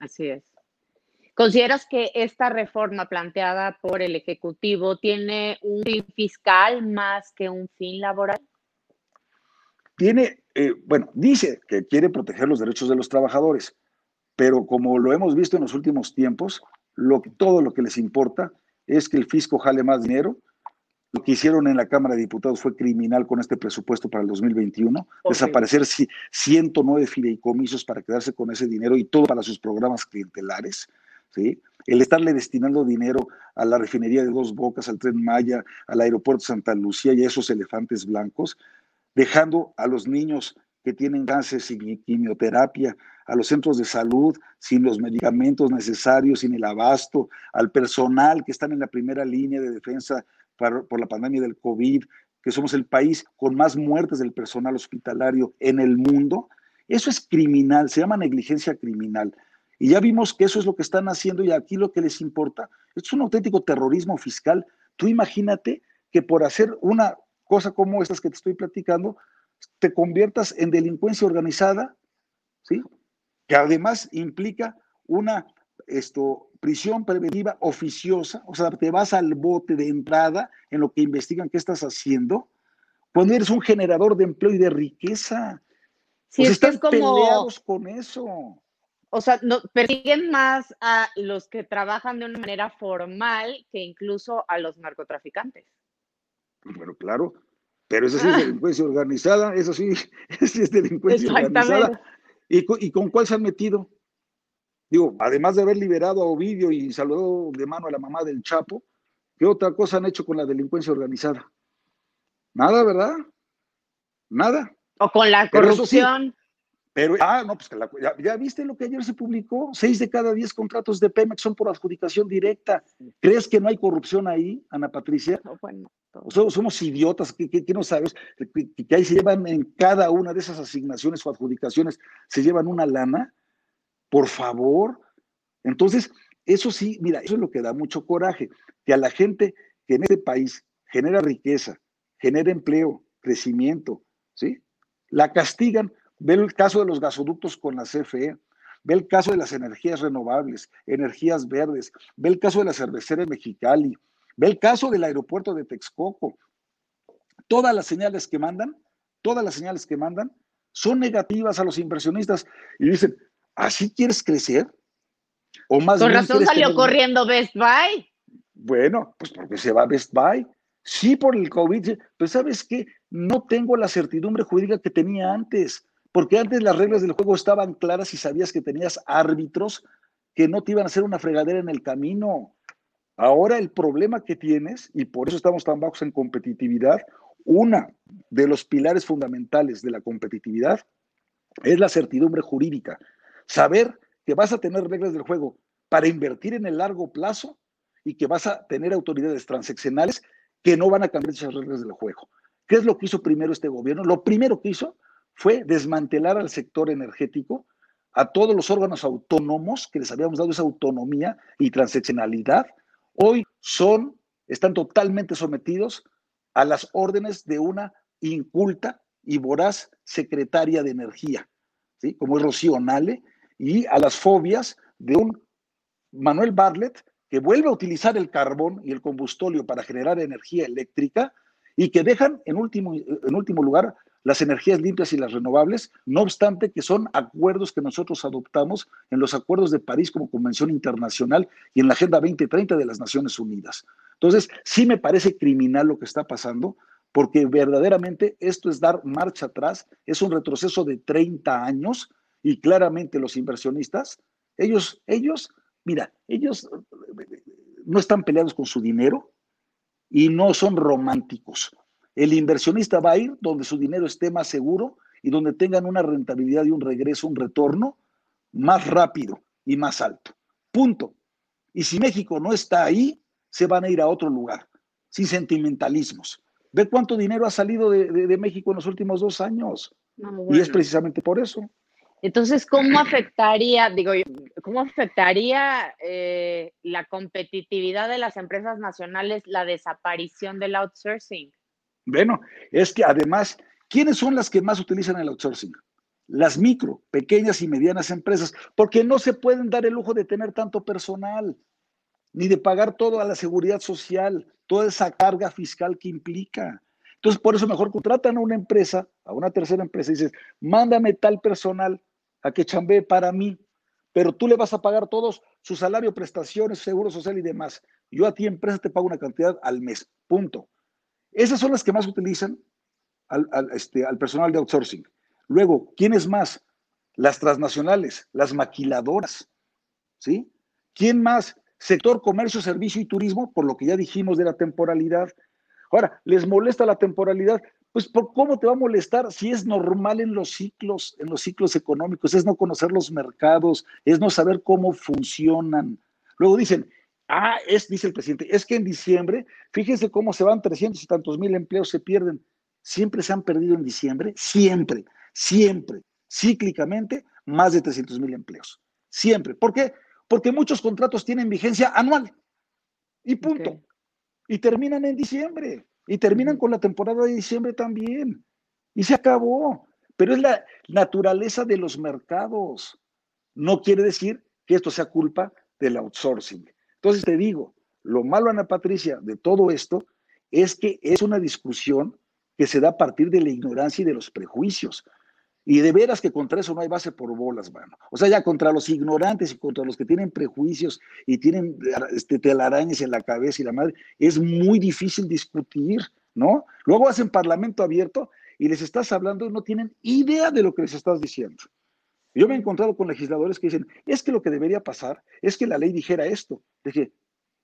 Así es. ¿Consideras que esta reforma planteada por el Ejecutivo tiene un fin fiscal más que un fin laboral? Tiene, eh, bueno, dice que quiere proteger los derechos de los trabajadores, pero como lo hemos visto en los últimos tiempos, lo, todo lo que les importa es que el fisco jale más dinero. Lo que hicieron en la Cámara de Diputados fue criminal con este presupuesto para el 2021, desaparecer 109 fideicomisos para quedarse con ese dinero y todo para sus programas clientelares. ¿sí? El estarle destinando dinero a la refinería de Dos Bocas, al Tren Maya, al aeropuerto Santa Lucía y a esos elefantes blancos, dejando a los niños que tienen cáncer sin quimioterapia, a los centros de salud sin los medicamentos necesarios, sin el abasto, al personal que están en la primera línea de defensa por la pandemia del COVID, que somos el país con más muertes del personal hospitalario en el mundo. Eso es criminal, se llama negligencia criminal. Y ya vimos que eso es lo que están haciendo y aquí lo que les importa es un auténtico terrorismo fiscal. Tú imagínate que por hacer una cosa como estas que te estoy platicando, te conviertas en delincuencia organizada, ¿sí? Que además implica una esto, prisión preventiva oficiosa, o sea, te vas al bote de entrada en lo que investigan qué estás haciendo, cuando eres un generador de empleo y de riqueza. Sí, pues están peleados con eso. O sea, no, persiguen más a los que trabajan de una manera formal que incluso a los narcotraficantes. Bueno, claro, pero eso *laughs* sí es delincuencia organizada, eso sí, es delincuencia organizada. ¿Y, ¿Y con cuál se han metido? Digo, además de haber liberado a Ovidio y saludado de mano a la mamá del Chapo, ¿qué otra cosa han hecho con la delincuencia organizada? Nada, ¿verdad? Nada. O con la corrupción. Pero, ah, no, pues ya, viste lo que ayer se publicó, seis de cada diez contratos de Pemex son por adjudicación directa. ¿Crees que no hay corrupción ahí, Ana Patricia? somos, idiotas, ¿qué, no sabes? Que, ahí se llevan en cada una de esas asignaciones o adjudicaciones, se llevan una lana, por favor. Entonces, eso sí, mira, eso es lo que da mucho coraje, que a la gente que en este país genera riqueza, genera empleo, crecimiento, ¿sí? La castigan Ve el caso de los gasoductos con la CFE, ve el caso de las energías renovables, energías verdes, ve el caso de la cervecera en Mexicali, ve el caso del aeropuerto de Texcoco. Todas las señales que mandan, todas las señales que mandan son negativas a los inversionistas y dicen, ¿así quieres crecer? O más Con razón salió corriendo Best Buy. Bueno, pues porque se va Best Buy. Sí, por el COVID, pero ¿sabes qué? No tengo la certidumbre jurídica que tenía antes porque antes las reglas del juego estaban claras y sabías que tenías árbitros que no te iban a hacer una fregadera en el camino. Ahora el problema que tienes, y por eso estamos tan bajos en competitividad, una de los pilares fundamentales de la competitividad es la certidumbre jurídica. Saber que vas a tener reglas del juego para invertir en el largo plazo y que vas a tener autoridades transaccionales que no van a cambiar esas reglas del juego. ¿Qué es lo que hizo primero este gobierno? Lo primero que hizo fue desmantelar al sector energético, a todos los órganos autónomos que les habíamos dado esa autonomía y transaccionalidad, hoy son, están totalmente sometidos a las órdenes de una inculta y voraz secretaria de energía, ¿sí? como es Rocío Nale, y a las fobias de un Manuel Bartlett que vuelve a utilizar el carbón y el combustóleo para generar energía eléctrica y que dejan en último, en último lugar las energías limpias y las renovables, no obstante que son acuerdos que nosotros adoptamos en los acuerdos de París como convención internacional y en la Agenda 2030 de las Naciones Unidas. Entonces, sí me parece criminal lo que está pasando, porque verdaderamente esto es dar marcha atrás, es un retroceso de 30 años y claramente los inversionistas, ellos, ellos, mira, ellos no están peleados con su dinero y no son románticos el inversionista va a ir donde su dinero esté más seguro y donde tengan una rentabilidad y un regreso, un retorno más rápido y más alto. Punto. Y si México no está ahí, se van a ir a otro lugar, sin sentimentalismos. Ve cuánto dinero ha salido de, México en los últimos dos años. Y es precisamente por eso. Entonces, ¿cómo afectaría, digo, cómo afectaría eh, la competitividad de las empresas nacionales la desaparición del outsourcing? Bueno, es que además ¿quiénes son las que más utilizan el outsourcing? Las micro, pequeñas y medianas empresas, porque no se pueden dar el lujo de tener tanto personal, ni de pagar todo a la seguridad social, toda esa carga fiscal que implica. Entonces, por eso mejor contratan a una empresa, a una tercera empresa, y dices, mándame tal personal a que chambee para mí, pero tú le vas a pagar todos su salario, prestaciones, seguro social y demás. Yo a ti, empresa, te pago una cantidad al mes, punto. Esas son las que más utilizan al, este, al personal de outsourcing. Luego, ¿quiénes más? Las transnacionales, las maquiladoras, ¿sí? ¿Quién más? Sector comercio, servicio y turismo, por lo que ya dijimos de la temporalidad. Ahora, ¿les molesta la temporalidad? Pues ¿por cómo te va a molestar si es normal en los ciclos, en los ciclos económicos? Es no conocer los mercados, es no saber cómo funcionan. Luego dicen, ah, es, dice el presidente, es que en diciembre, fíjense cómo se van 300 y tantos mil empleos, se pierden. Siempre se han perdido en diciembre, siempre, siempre, cíclicamente, más de 300 mil empleos. Siempre. ¿Por qué? Porque muchos contratos tienen vigencia anual. Y punto. Y terminan en diciembre. Y terminan con la temporada de diciembre también. Y se acabó. Pero es la naturaleza de los mercados. No quiere decir que esto sea culpa del outsourcing. Entonces te digo, lo malo, Ana Patricia, de todo esto es que es una discusión que se da a partir de la ignorancia y de los prejuicios. Y de veras que contra eso no hay base por bolas, mano. O sea, ya contra los ignorantes y contra los que tienen prejuicios y tienen este, telarañas en la cabeza y la madre, es muy difícil discutir, ¿no? Luego hacen parlamento abierto y les estás hablando y no tienen idea de lo que les estás diciendo. Yo me he encontrado con legisladores que dicen, es que lo que debería pasar es que la ley dijera esto. Dije,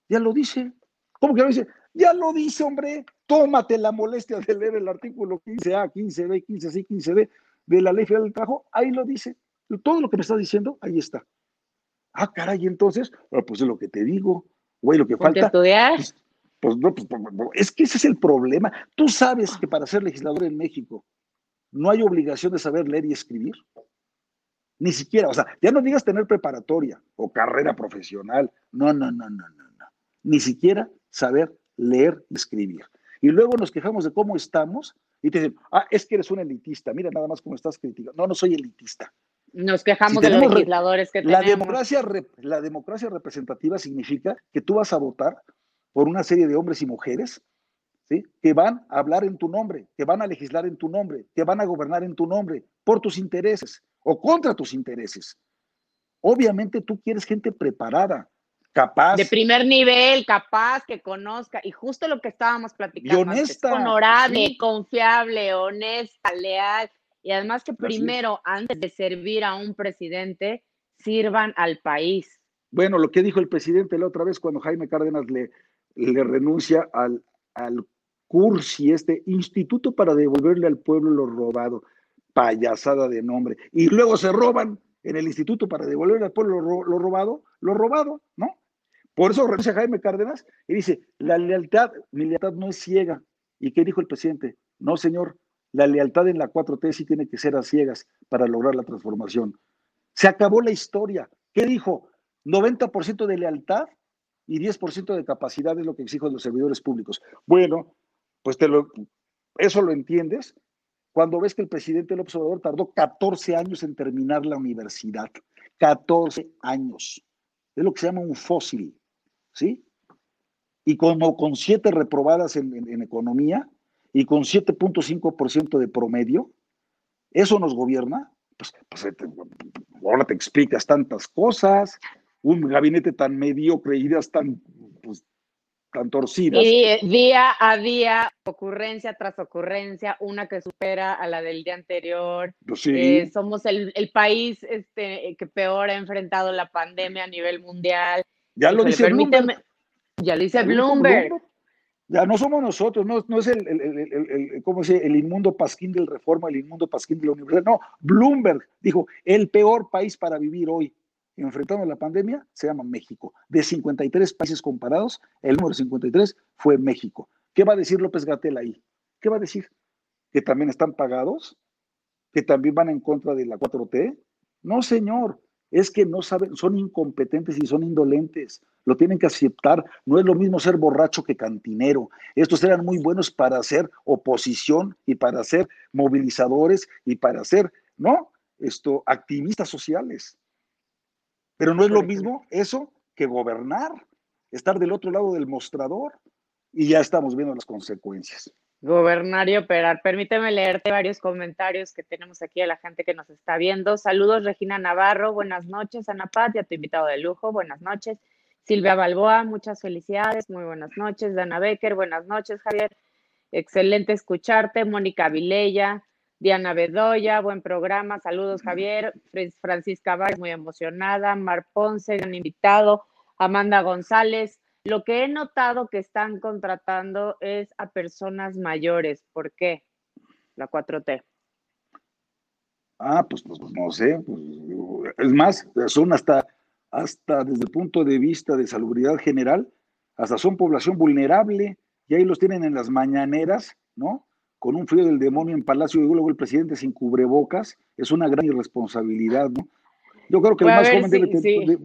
ya lo dice. ¿Cómo que lo dice? Ya lo dice, hombre. Tómate la molestia de leer el artículo 15A, 15B, 15C, 15D de la Ley Federal del Trabajo, ahí lo dice. Todo lo que me estás diciendo, ahí está. Ah, caray, entonces, pues es lo que te digo, güey, lo que falta. estudiar? Pues, pues, no, pues, pues, pues, es que ese es el problema. Tú sabes que para ser legislador en México no hay obligación de saber leer y escribir. Ni siquiera, o sea, ya no digas tener preparatoria o carrera profesional. No, no, no, no, no, no. Ni siquiera saber leer y escribir. Y luego nos quejamos de cómo estamos y te dicen, ah, es que eres un elitista, mira nada más cómo estás criticando. No, no soy elitista. Nos quejamos de los legisladores que la tenemos. Democracia, la democracia representativa significa que tú vas a votar por una serie de hombres y mujeres ¿sí? que van a hablar en tu nombre, que van a legislar en tu nombre, que van a gobernar en tu nombre, por tus intereses o contra tus intereses. Obviamente tú quieres gente preparada, capaz. De primer nivel, capaz, que conozca. Y justo lo que estábamos platicando. Y honesta. honorable, confiable, honesta, leal. Y además que primero, antes de servir a un presidente, sirvan al país. Bueno, lo que dijo el presidente la otra vez cuando Jaime Cárdenas le, le renuncia al, al CURSI, este Instituto para devolverle al pueblo lo robado, payasada de nombre. Y luego se roban en el instituto para devolverle al pueblo lo, robado, lo robado, ¿no? Por eso renuncia Jaime Cárdenas y dice, la lealtad, mi lealtad no es ciega. ¿Y qué dijo el presidente? No, señor, la lealtad en la 4T sí tiene que ser a ciegas para lograr la transformación. Se acabó la historia. ¿Qué dijo? 90% de lealtad y 10% de capacidad es lo que de los servidores públicos. Bueno, pues te eso lo entiendes cuando ves que el presidente López Obrador tardó 14 años en terminar la universidad. 14 años. Es lo que se llama un fósil, ¿sí? Y como con siete reprobadas en, economía y con 7.5% de promedio, ¿eso nos gobierna? Pues, pues ahora te explicas tantas cosas, un gabinete tan mediocre, ideas tan pues, tan torcidas. Y eh, día a día, ocurrencia tras ocurrencia, una que supera a la del día anterior. Pues eh, somos el, país este, que peor ha enfrentado la pandemia a nivel mundial. Ya lo dice Bloomberg. Ya lo dice Bloomberg. Ya no somos nosotros, no, no es el, el, el, ¿cómo se, el inmundo pasquín del reforma, el inmundo pasquín de la universidad. No, Bloomberg dijo, el peor país para vivir hoy enfrentando la pandemia se llama México. De 53 países comparados, el número 53 fue México. ¿Qué va a decir López Gatel ahí? ¿Qué va a decir? ¿Que también están pagados? ¿Que también van en contra de la 4T? No, señor, es que no saben, son incompetentes y son indolentes. lo tienen que aceptar. No es lo mismo ser borracho que cantinero. Estos eran muy buenos para hacer oposición y para ser movilizadores y para ser, ¿no? Esto, activistas sociales. Pero no es lo mismo eso que gobernar, estar del otro lado del mostrador y ya estamos viendo las consecuencias. Gobernar y operar. Permíteme leerte varios comentarios que tenemos aquí a la gente que nos está viendo. Saludos, Regina Navarro. Buenas noches, Ana Pat, ya tu invitado de lujo. Buenas noches. Silvia Balboa, muchas felicidades. Muy buenas noches. Dana Becker, buenas noches, Javier. Excelente escucharte. Mónica Vilella, Diana Bedoya, buen programa. Saludos, Javier. Francisca Valls, muy emocionada. Mar Ponce, un invitado. Amanda González, lo que he notado que están contratando es a personas mayores. ¿Por qué? La 4T. Ah, pues, pues, pues no sé. Pues, es más, son hasta, hasta desde el punto de vista de salubridad general, hasta son población vulnerable, y ahí los tienen en las mañaneras, ¿no? Con un frío del demonio en Palacio y luego el presidente sin cubrebocas, es una gran irresponsabilidad, ¿no? Yo creo que el más joven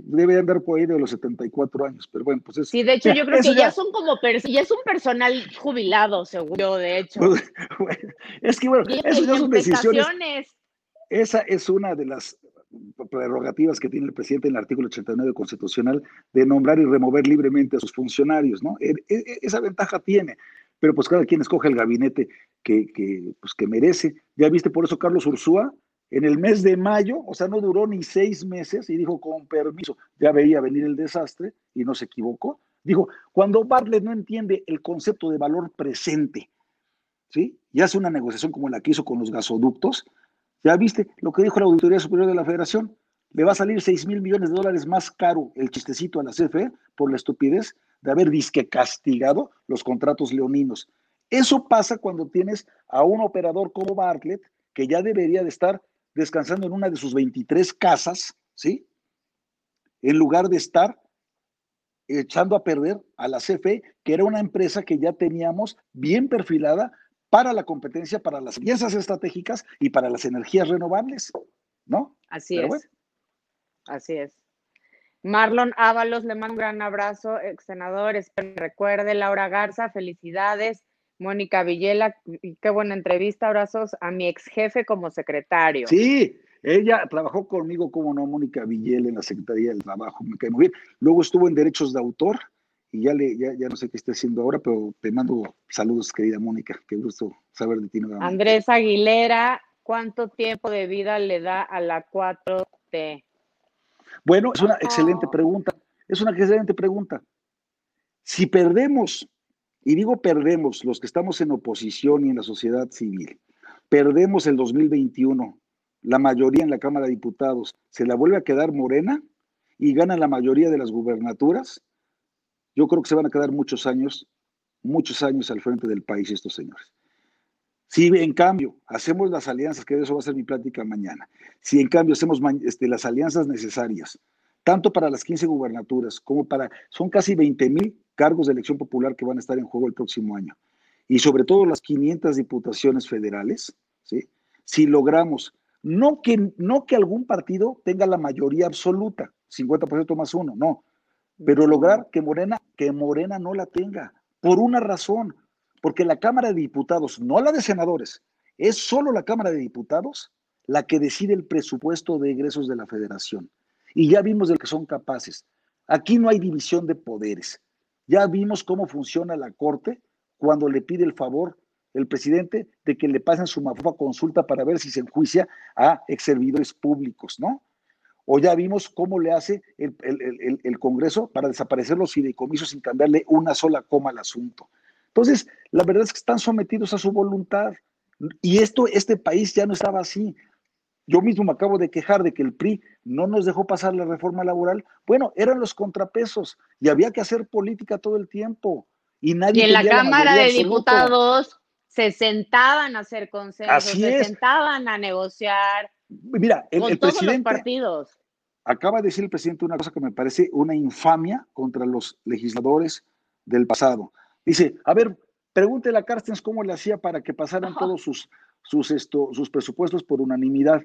debe, andar por ahí de los 74 años, pero bueno, pues es. Sí, de hecho, yo *laughs* creo que ya, son como. Ya es un personal jubilado, seguro, de hecho. Pues, *laughs* es que, bueno, eso ya son decisiones. Esa es una de las prerrogativas que tiene el presidente en el artículo 89 constitucional de nombrar y remover libremente a sus funcionarios, ¿no? E, e, esa ventaja tiene, pero pues cada quien escoge el gabinete que, que, pues, que merece. Ya viste, por eso Carlos Ursúa en el mes de mayo, o sea, no duró ni seis meses y dijo con permiso, ya veía venir el desastre y no se equivocó. Dijo, cuando Bartlett no entiende el concepto de valor presente, ¿sí? Y hace una negociación como la que hizo con los gasoductos, ya viste lo que dijo la Auditoría Superior de la Federación, le va a salir 6 mil millones de dólares más caro el chistecito a la CFE por la estupidez de haber disque castigado los contratos leoninos. Eso pasa cuando tienes a un operador como Bartlett que ya debería de estar descansando en una de sus 23 casas, ¿sí? En lugar de estar echando a perder a la CFE, que era una empresa que ya teníamos bien perfilada para la competencia, para las piezas estratégicas y para las energías renovables, ¿no? Así es. Así es. Marlon Ábalos, le mando un gran abrazo, ex senador, espero recuerde. Laura Garza, felicidades. Mónica Villela, qué buena entrevista, abrazos a mi ex jefe como secretario. Sí, ella trabajó conmigo, como no, Mónica Villela en la Secretaría del Trabajo, me cae muy bien. Luego estuvo en Derechos de Autor y ya, le, ya, no sé qué está haciendo ahora, pero te mando saludos, querida Mónica, qué gusto saber de ti nuevamente. Andrés Aguilera, ¿cuánto tiempo de vida le da a la 4T? Bueno, es una excelente pregunta, es una excelente pregunta. Si perdemos y digo perdemos los que estamos en oposición y en la sociedad civil. Perdemos el 2021, la mayoría en la Cámara de Diputados, se la vuelve a quedar Morena y gana la mayoría de las gubernaturas. Yo creo que se van a quedar muchos años, muchos años al frente del país estos señores. Si en cambio hacemos las alianzas, que de eso va a ser mi plática mañana, si en cambio hacemos este, las alianzas necesarias, tanto para las 15 gubernaturas como para, son casi 20 mil cargos de elección popular que van a estar en juego el próximo año. Y sobre todo las 500 diputaciones federales, ¿sí? si logramos, no que, no que algún partido tenga la mayoría absoluta, 50% más uno, no, pero lograr que Morena, que Morena no la tenga, por una razón, porque la Cámara de Diputados, no la de senadores, es solo la Cámara de Diputados la que decide el presupuesto de egresos de la federación. Y ya vimos de lo que son capaces. Aquí no hay división de poderes. Ya vimos cómo funciona la Corte cuando le pide el favor el presidente de que le pasen su mafufa consulta para ver si se enjuicia a ex servidores públicos, ¿no? O ya vimos cómo le hace el, el, Congreso para desaparecer los fideicomisos sin cambiarle una sola coma al asunto. Entonces, la verdad es que están sometidos a su voluntad. Y esto, este país ya no estaba así. Yo mismo me acabo de quejar de que el PRI no nos dejó pasar la reforma laboral. Bueno, eran los contrapesos y había que hacer política todo el tiempo. Y nadie. Y en la Cámara de Diputados se sentaban a hacer consensos, se sentaban a negociar. Mira, el, con todos los partidos. Acaba de decir el presidente una cosa que me parece una infamia contra los legisladores del pasado. Dice, a ver, pregúntele a Carstens cómo le hacía para que pasaran todos sus sus, esto, sus presupuestos por unanimidad.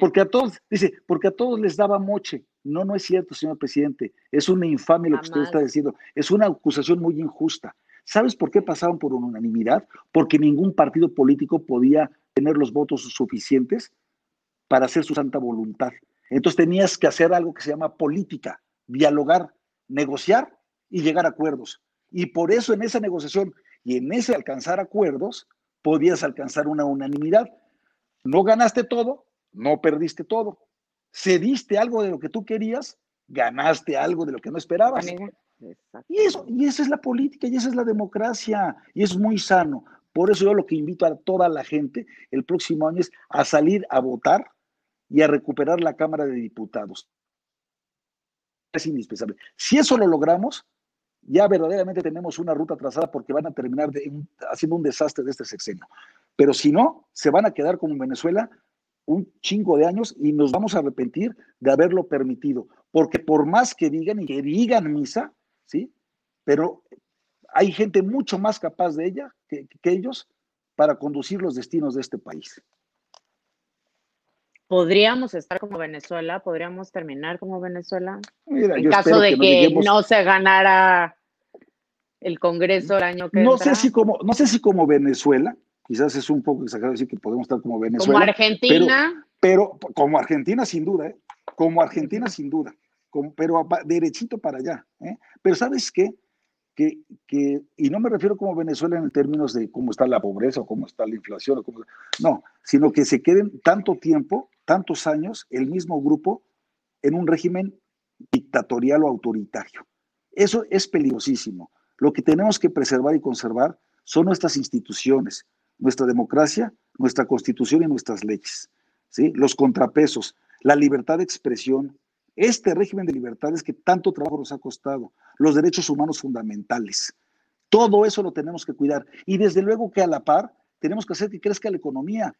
porque a todos, dice, porque a todos les daba moche. No, no es cierto, señor presidente. Es una infamia lo que usted está diciendo. Es una acusación muy injusta. ¿Sabes por qué pasaron por unanimidad? Porque ningún partido político podía tener los votos suficientes para hacer su santa voluntad. Entonces tenías que hacer algo que se llama política, dialogar, negociar y llegar a acuerdos. Y por eso en esa negociación y en ese alcanzar acuerdos, podías alcanzar una unanimidad. No ganaste todo, no perdiste todo. Cediste algo de lo que tú querías, ganaste algo de lo que no esperabas. Y eso, y esa es la política, y esa es la democracia, y es muy sano. Por eso yo lo que invito a toda la gente el próximo año es a salir a votar y a recuperar la Cámara de Diputados. Es indispensable. Si eso lo logramos, ya verdaderamente tenemos una ruta trazada porque van a terminar haciendo un desastre de este sexenio. Pero si no, se van a quedar como en Venezuela un chingo de años y nos vamos a arrepentir de haberlo permitido. Porque por más que digan y que digan misa, ¿sí? Pero hay gente mucho más capaz de ella que, ellos para conducir los destinos de este país. ¿Podríamos estar como Venezuela? ¿Podríamos terminar como Venezuela? en caso de que, no se ganara el Congreso el año que no Sé si como, no sé si como Venezuela, quizás es un poco exagerado decir que podemos estar como Venezuela. Como Argentina. Pero, como Argentina sin duda, ¿eh? como Argentina sin duda, como, pero derechito para allá. ¿eh? Pero ¿sabes qué? Que, que, y no me refiero como Venezuela en términos de cómo está la pobreza o cómo está la inflación, o cómo, no, sino que se queden tanto tiempo, tantos años, el mismo grupo en un régimen dictatorial o autoritario. Eso es peligrosísimo. Lo que tenemos que preservar y conservar son nuestras instituciones, nuestra democracia, nuestra constitución y nuestras leyes. ¿sí? Los contrapesos, la libertad de expresión, este régimen de libertades que tanto trabajo nos ha costado, los derechos humanos fundamentales. Todo eso lo tenemos que cuidar. Y desde luego que a la par tenemos que hacer que crezca la economía.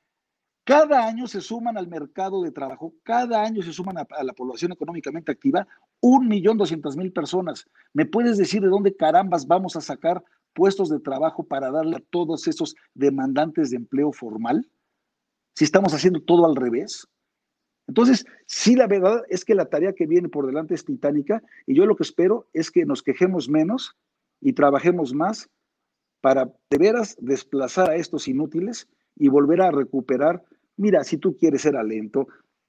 Cada año se suman al mercado de trabajo, cada año se suman a, la población económicamente activa un millón doscientas mil personas. ¿Me puedes decir de dónde carambas vamos a sacar puestos de trabajo para darle a todos esos demandantes de empleo formal? Si estamos haciendo todo al revés. Entonces, sí, la verdad es que la tarea que viene por delante es titánica y yo lo que espero es que nos quejemos menos y trabajemos más para de veras desplazar a estos inútiles y volver a recuperar mira, si tú quieres ser lento,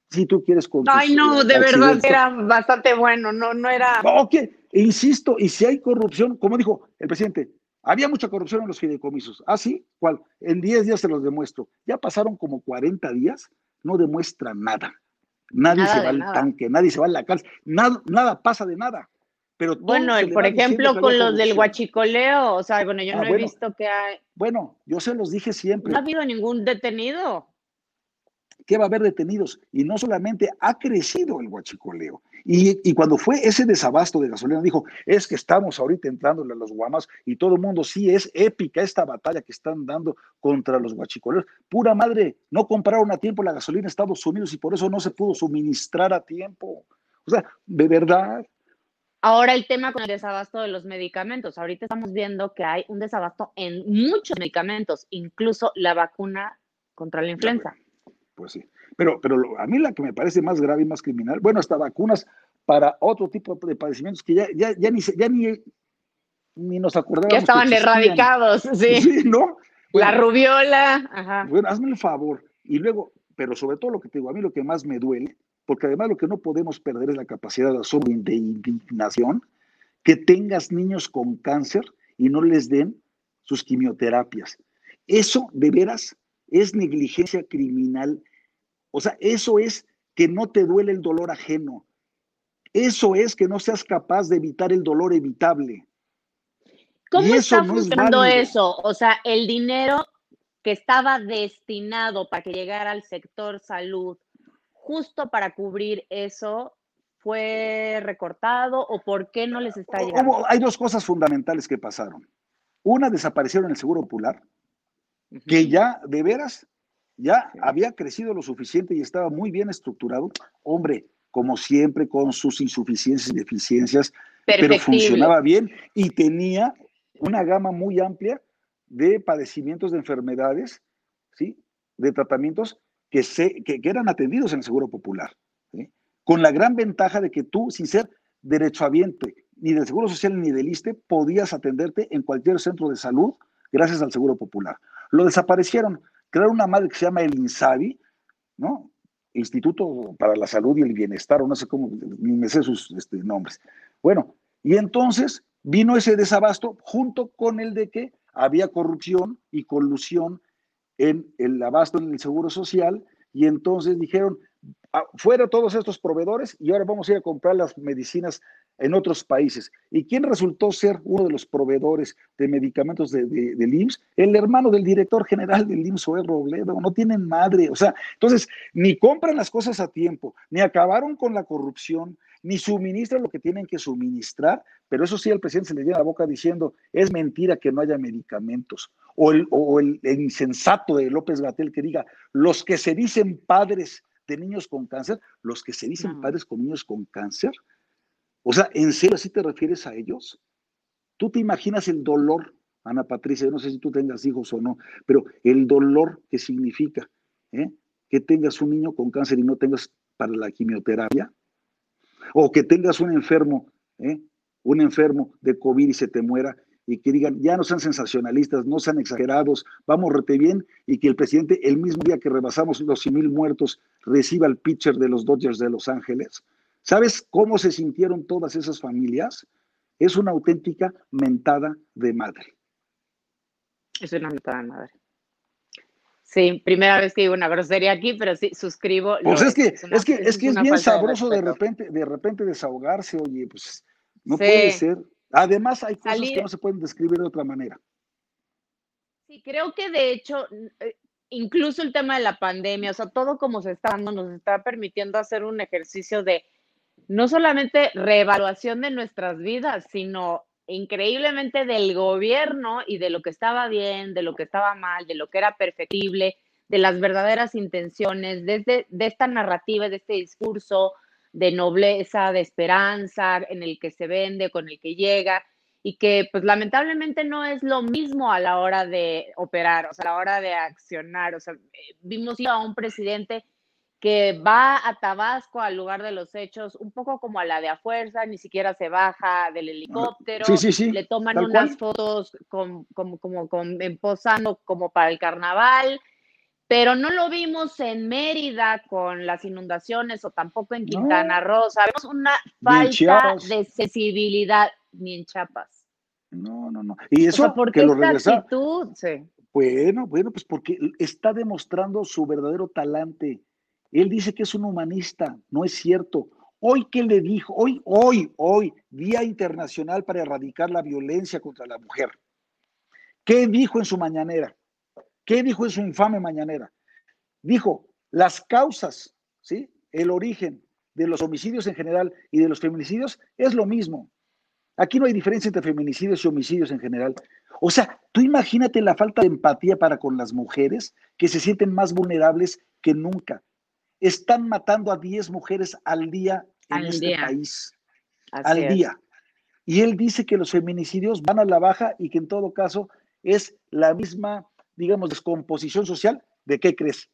si tú quieres Ay, no, de verdad era bastante bueno, no, no era. Ok, insisto, y si hay corrupción, como dijo el presidente, había mucha corrupción en los fideicomisos. Ah, sí, ¿cuál? En 10 días se los demuestro. Ya pasaron como 40 días, no demuestra nada. Nadie se va al tanque, nadie se va a la cárcel, nada, nada pasa de nada. Pero bueno, por ejemplo, con los del huachicoleo, o sea, bueno, yo ah, no he visto que hay. Bueno, yo se los dije siempre. No ha habido ningún detenido que va a haber detenidos. Y no solamente ha crecido el huachicoleo. Y, cuando fue ese desabasto de gasolina, dijo, es que estamos ahorita entrándole a los guamas y todo el mundo, sí, es épica esta batalla que están dando contra los huachicoleos. Pura madre, no compraron a tiempo la gasolina en Estados Unidos y por eso no se pudo suministrar a tiempo. O sea, de verdad. Ahora el tema con el desabasto de los medicamentos. Ahorita estamos viendo que hay un desabasto en muchos medicamentos, incluso la vacuna contra la influenza pues sí. Pero, pero a mí la que me parece más grave y más criminal, bueno, hasta vacunas para otro tipo de padecimientos que ya, ya, ya, ni, ya ni, ni nos acordábamos. Ya estaban erradicados, sí. *laughs* Sí, ¿no? la rubiola. Ajá. Bueno, hazme el favor. Y luego, pero sobre todo lo que te digo, a mí lo que más me duele, porque además lo que no podemos perder es la capacidad de asombro de indignación, que tengas niños con cáncer y no les den sus quimioterapias. Eso de veras es negligencia criminal o sea, eso es que no te duele el dolor ajeno. Eso es que no seas capaz de evitar el dolor evitable. ¿Cómo está funcionando eso? O sea, el dinero que estaba destinado para que llegara al sector salud, justo para cubrir eso, fue recortado o por qué no les está llegando? Hay dos cosas fundamentales que pasaron. Una, desaparecieron el Seguro Popular, que ya de veras ya había crecido lo suficiente y estaba muy bien estructurado. Hombre, como siempre, con sus insuficiencias y deficiencias, pero funcionaba bien y tenía una gama muy amplia de padecimientos de enfermedades, ¿sí? de tratamientos que, se, que, eran atendidos en el Seguro Popular, con la gran ventaja de que tú, sin ser derechohabiente ni del Seguro Social ni del ISTE, podías atenderte en cualquier centro de salud gracias al Seguro Popular. Lo desaparecieron, crearon una madre que se llama el INSABI, ¿no? Instituto para la Salud y el Bienestar, o no sé cómo, ni me sé sus este, nombres. Bueno, y entonces vino ese desabasto junto con el de que había corrupción y colusión en el abasto en el Seguro Social, y entonces dijeron, fuera todos estos proveedores y ahora vamos a ir a comprar las medicinas en otros países. ¿Y quién resultó ser uno de los proveedores de medicamentos de, del IMSS? El hermano del director general del IMSS, Oer Robledo. No tienen madre. O sea, entonces, ni compran las cosas a tiempo, ni acabaron con la corrupción, ni suministran lo que tienen que suministrar, pero eso sí, al presidente se le llena la boca diciendo, es mentira que no haya medicamentos. O el, o el, insensato de López Gatel que diga, los que se dicen padres de niños con cáncer, los que se dicen padres con niños con cáncer, o sea, ¿en serio así te refieres a ellos? ¿Tú te imaginas el dolor, Ana Patricia? Yo no sé si tú tengas hijos o no, pero el dolor que significa ¿eh? que tengas un niño con cáncer y no tengas para la quimioterapia, o que tengas un enfermo, ¿eh? un enfermo de COVID y se te muera y que digan, ya no sean sensacionalistas, no sean exagerados, vamos rete bien, y que el presidente el mismo día que rebasamos los 100 mil muertos reciba el pitcher de los Dodgers de Los Ángeles. ¿Sabes cómo se sintieron todas esas familias? Es una auténtica mentada de madre. Es una mentada de madre. Sí, primera vez que digo una grosería aquí, pero sí, suscribo. Pues es que es, que, es, que es bien sabroso de, repente, de repente desahogarse, oye, pues no puede ser. Además, hay cosas que no se pueden describir de otra manera. Sí, creo que de hecho, eh, incluso el tema de la pandemia, o sea, todo como se está dando, nos está permitiendo hacer un ejercicio de no solamente reevaluación de nuestras vidas, sino increíblemente del gobierno y de lo que estaba bien, de lo que estaba mal, de lo que era perfectible, de las verdaderas intenciones, desde de esta narrativa, de este discurso de nobleza, de esperanza, en el que se vende, con el que llega, y que pues lamentablemente no es lo mismo a la hora de operar, o sea, a la hora de accionar. O sea, vimos a un presidente que va a Tabasco al lugar de los hechos, un poco como a la de a fuerza, ni siquiera se baja del helicóptero, le toman unas fotos como, como, como, posando como para el carnaval, pero no lo vimos en Mérida con las inundaciones o tampoco en Quintana Roo, vemos una falta de sensibilidad ni en Chiapas. No, no, no. Y eso porque lo actitud, sí. Bueno, bueno, pues porque está demostrando su verdadero talante él dice que es un humanista, no es cierto. Hoy, ¿qué le dijo? Hoy, hoy, hoy, Día Internacional para Erradicar la Violencia contra la Mujer. ¿Qué dijo en su mañanera? ¿Qué dijo en su infame mañanera? Dijo, las causas, ¿sí? El origen de los homicidios en general y de los feminicidios es lo mismo. Aquí no hay diferencia entre feminicidios y homicidios en general. O sea, tú imagínate la falta de empatía para con las mujeres que se sienten más vulnerables que nunca están matando a 10 mujeres al día en este país. al día. Y él dice que los feminicidios van a la baja y que en todo caso es la misma, digamos, descomposición social de qué crees?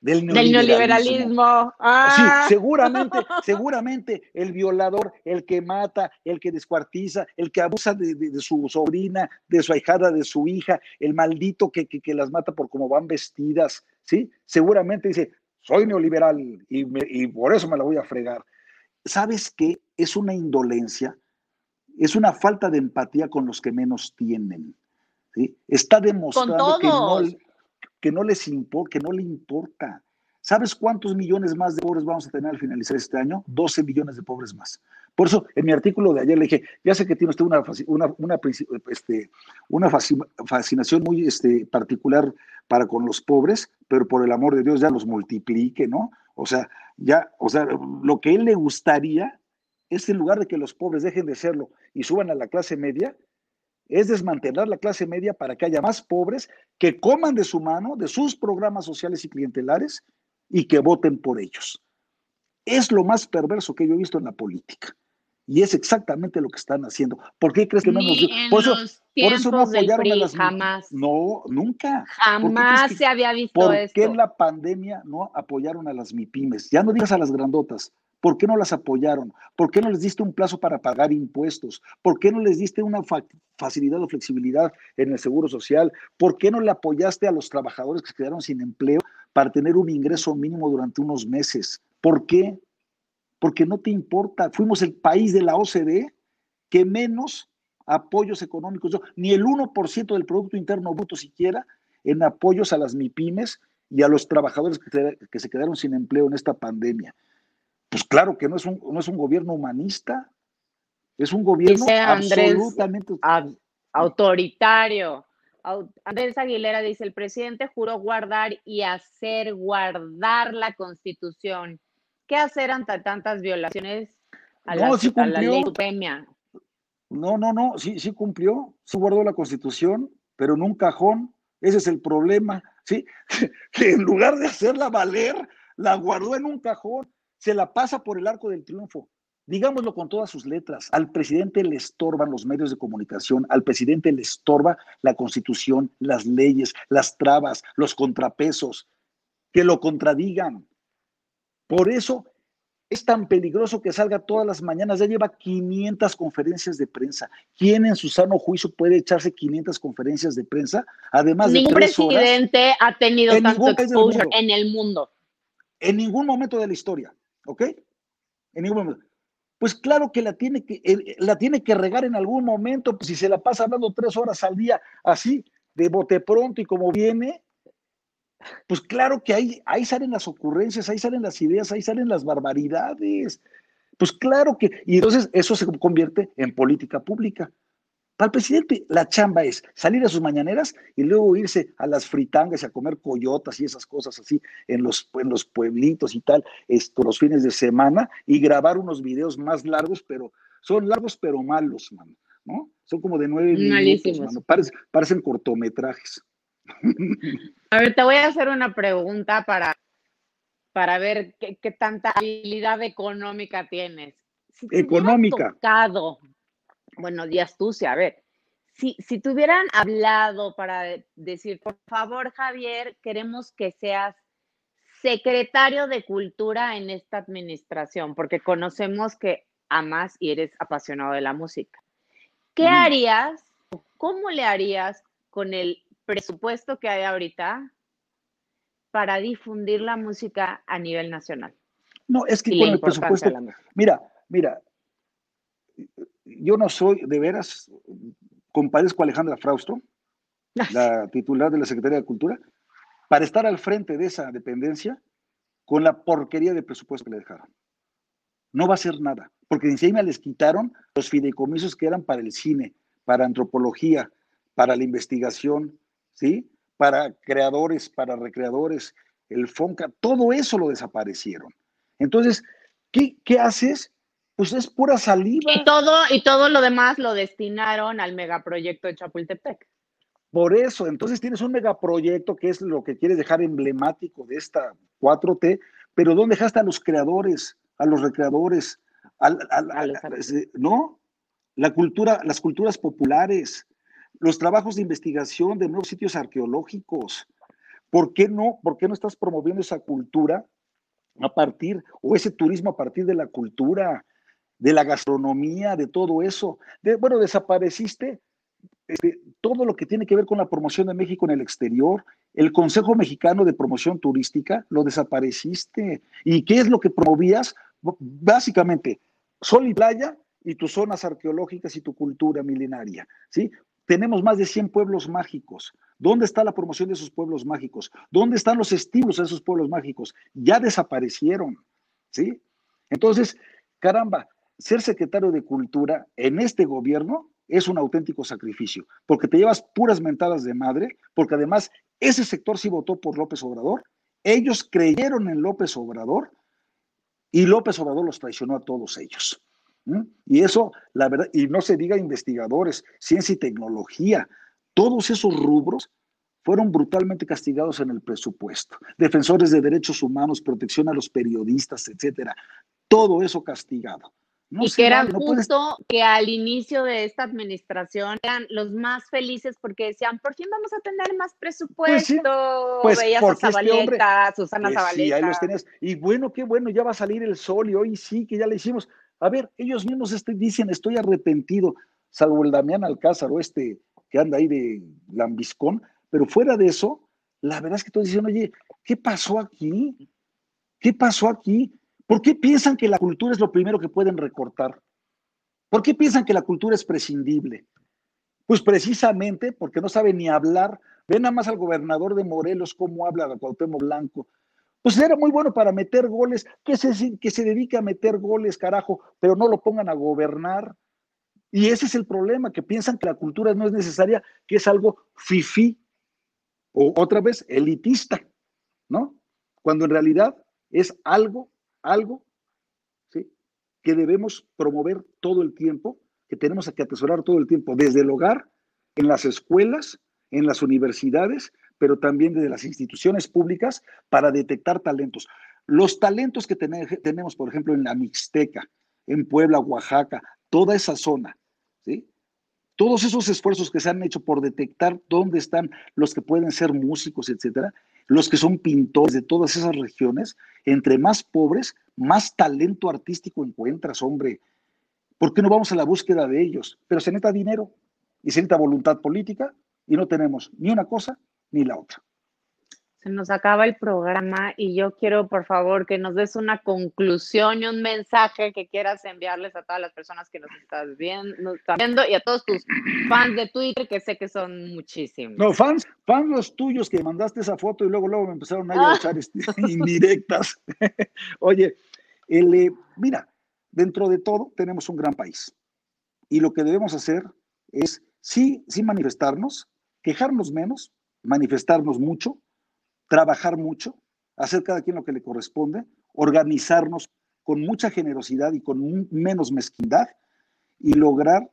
Del neoliberalismo. Sí, ah. seguramente, *laughs* seguramente el violador, el que mata, el que descuartiza, el que abusa de, su sobrina, de su ahijada, de su hija, el maldito que, que, que, las mata por cómo van vestidas, ¿sí? Seguramente dice, soy neoliberal y, por eso me la voy a fregar. ¿Sabes qué? Es una indolencia, es una falta de empatía con los que menos tienen. ¿Sí? Está demostrando que no, que no les importa, que no le importa. ¿Sabes cuántos millones más de pobres vamos a tener al finalizar este año? 12 millones de pobres más. Por eso, en mi artículo de ayer le dije, ya sé que tiene usted una, una, una, este, una fascinación muy este, particular para con los pobres, pero por el amor de Dios ya los multiplique, ¿no? O sea, ya, o sea, lo que él le gustaría es en lugar de que los pobres dejen de serlo y suban a la clase media, es desmantelar la clase media para que haya más pobres que coman de su mano, de sus programas sociales y clientelares y que voten por ellos. Es lo más perverso que yo he visto en la política. Y es exactamente lo que están haciendo. ¿Por qué crees que no nos por eso, por eso no apoyaron a las jamás. No, nunca. Jamás se había visto ¿por esto. ¿Por qué en la pandemia no apoyaron a las MIPIMES? Ya no digas a las grandotas. ¿Por qué no las apoyaron? ¿Por qué no les diste un plazo para pagar impuestos? ¿Por qué no les diste una facilidad o flexibilidad en el seguro social? ¿Por qué no le apoyaste a los trabajadores que quedaron sin empleo para tener un ingreso mínimo durante unos meses? ¿Por qué? Porque no te importa. Fuimos el país de la OCDE que menos apoyos económicos, ni el 1% del Producto Interno Bruto siquiera en apoyos a las MIPIMES y a los trabajadores que se quedaron sin empleo en esta pandemia. Pues claro que no es un, no es un gobierno humanista, es un gobierno absolutamente autoritario. Andrés Aguilera dice, el presidente juró guardar y hacer guardar la constitución. ¿Qué hacer ante tantas violaciones a, la, a la, ley suprema? No, no, no, sí, sí cumplió, sí guardó la constitución, pero en un cajón. Ese es el problema, ¿sí? Que *laughs* en lugar de hacerla valer, la guardó en un cajón se la pasa por el arco del triunfo. Digámoslo con todas sus letras, al presidente le estorban los medios de comunicación, al presidente le estorba la constitución, las leyes, las trabas, los contrapesos, que lo contradigan. Por eso es tan peligroso que salga todas las mañanas. Ya lleva 500 conferencias de prensa. ¿Quién en su sano juicio puede echarse 500 conferencias de prensa? Además Ningún de tres presidente ha tenido tanto exposure en el mundo. En ningún momento de la historia. ¿Ok? En ningún momento. Pues claro que la tiene que, la tiene que regar en algún momento, pues si se la pasa hablando tres horas al día así, de bote pronto y como viene, pues claro que ahí, ahí salen las ocurrencias, ahí salen las ideas, ahí salen las barbaridades. Pues claro que, y entonces eso se convierte en política pública. Para el presidente, la chamba es salir a sus mañaneras y luego irse a las fritangas y a comer coyotas y esas cosas así en los, en los pueblitos y tal, esto, los fines de semana y grabar unos videos más largos, pero son largos pero malos, mano, ¿no? Son como de nueve minutos, mano. parecen cortometrajes. *laughs* A ver, te voy a hacer una pregunta para, para ver qué, qué tanta habilidad económica tienes. Si económica. Tocado buenos días, Tuce. A ver, si, si te hubieran hablado para decir, por favor, Javier, queremos que seas secretario de Cultura en esta administración, porque conocemos que amas y eres apasionado de la música. ¿Qué harías? ¿Cómo le harías con el presupuesto que hay ahorita para difundir la música a nivel nacional? No, es que con el presupuesto, mira, mira, yo no soy, de veras, compadezco a Alejandra Frausto, *laughs* la titular de la Secretaría de Cultura, para estar al frente de esa dependencia con la porquería de presupuesto que le dejaron. No va a ser nada, porque encima les quitaron los fideicomisos que eran para el cine, para antropología, para la investigación, ¿sí? Para creadores, para recreadores, el FONCA, todo eso lo desaparecieron. Entonces, ¿qué, qué haces? Pues es pura saliva. Y todo, y todo lo demás lo destinaron al megaproyecto de Chapultepec. Por eso, entonces tienes un megaproyecto que es lo que quieres dejar emblemático de esta 4T, pero ¿dónde dejaste a los creadores, a los recreadores, al, ¿no? La cultura, las culturas populares, los trabajos de investigación de nuevos sitios arqueológicos. ¿Por qué no? ¿Por qué no estás promoviendo esa cultura a partir, o ese turismo a partir de la cultura? De la gastronomía, de todo eso. Bueno, desapareciste este, todo lo que tiene que ver con la promoción de México en el exterior. El Consejo Mexicano de Promoción Turística lo desapareciste. ¿Y qué es lo que promovías? Básicamente, sol y playa y tus zonas arqueológicas y tu cultura milenaria. ¿sí? Tenemos más de 100 pueblos mágicos. ¿Dónde está la promoción de esos pueblos mágicos? ¿Dónde están los estímulos a esos pueblos mágicos? Ya desaparecieron. ¿sí? Entonces, caramba, ser secretario de Cultura en este gobierno es un auténtico sacrificio, porque te llevas puras mentadas de madre, porque además ese sector sí votó por López Obrador, ellos creyeron en López Obrador y López Obrador los traicionó a todos ellos. Y eso, la verdad, y no se diga investigadores, ciencia y tecnología, todos esos rubros fueron brutalmente castigados en el presupuesto. Defensores de derechos humanos, protección a los periodistas, etcétera. Todo eso castigado. Y que era justo que al inicio de esta administración eran los más felices porque decían, por fin vamos a tener más pues presupuesto. Pues, Veías a este Zabaleta, Susana pues Zabaleta. Sí, ahí los tenías. Y bueno, qué bueno, ya va a salir el sol y hoy sí que ya le hicimos. A ver, ellos mismos este, dicen, estoy arrepentido, salvo el Damián Alcázar o este que anda ahí de lambiscón, pero fuera de eso, la verdad es que todos dicen, oye, ¿qué pasó aquí? ¿Qué pasó aquí? ¿Por qué piensan que la cultura es lo primero que pueden recortar? ¿Por qué piensan que la cultura es prescindible? Pues precisamente porque no sabe ni hablar. Ven nada más al gobernador de Morelos cómo habla de Cuauhtémoc Blanco. Pues era muy bueno para meter goles, que se, que se dedique a meter goles, carajo, pero no lo pongan a gobernar. Y ese es el problema, que piensan que la cultura no es necesaria, que es algo fifí o otra vez elitista, ¿no? Cuando en realidad es algo algo ¿sí? que debemos promover todo el tiempo, que tenemos que atesorar todo el tiempo, desde el hogar, en las escuelas, en las universidades, pero también desde las instituciones públicas para detectar talentos. Los talentos que tenemos, por ejemplo, en la Mixteca, en Puebla, Oaxaca, toda esa zona, ¿sí? Todos esos esfuerzos que se han hecho por detectar dónde están los que pueden ser músicos, etcétera, los que son pintores de todas esas regiones, entre más pobres, más talento artístico encuentras, hombre. ¿Por qué no vamos a la búsqueda de ellos? Pero se necesita dinero y se necesita voluntad política y no tenemos ni una cosa ni la otra nos acaba el programa y yo quiero, por favor, que nos des una conclusión y un mensaje que quieras enviarles a todas las personas que nos estás viendo, y a todos tus fans de Twitter, que sé que son muchísimos. No, fans, fans los tuyos que mandaste esa foto y luego, luego me empezaron a *laughs* echar este, *laughs* indirectas. *laughs* Oye, el, eh, mira, dentro de todo tenemos un gran país y lo que debemos hacer es sí, sí manifestarnos, quejarnos menos, manifestarnos mucho, trabajar mucho, hacer cada quien lo que le corresponde, organizarnos con mucha generosidad y con menos mezquindad y lograr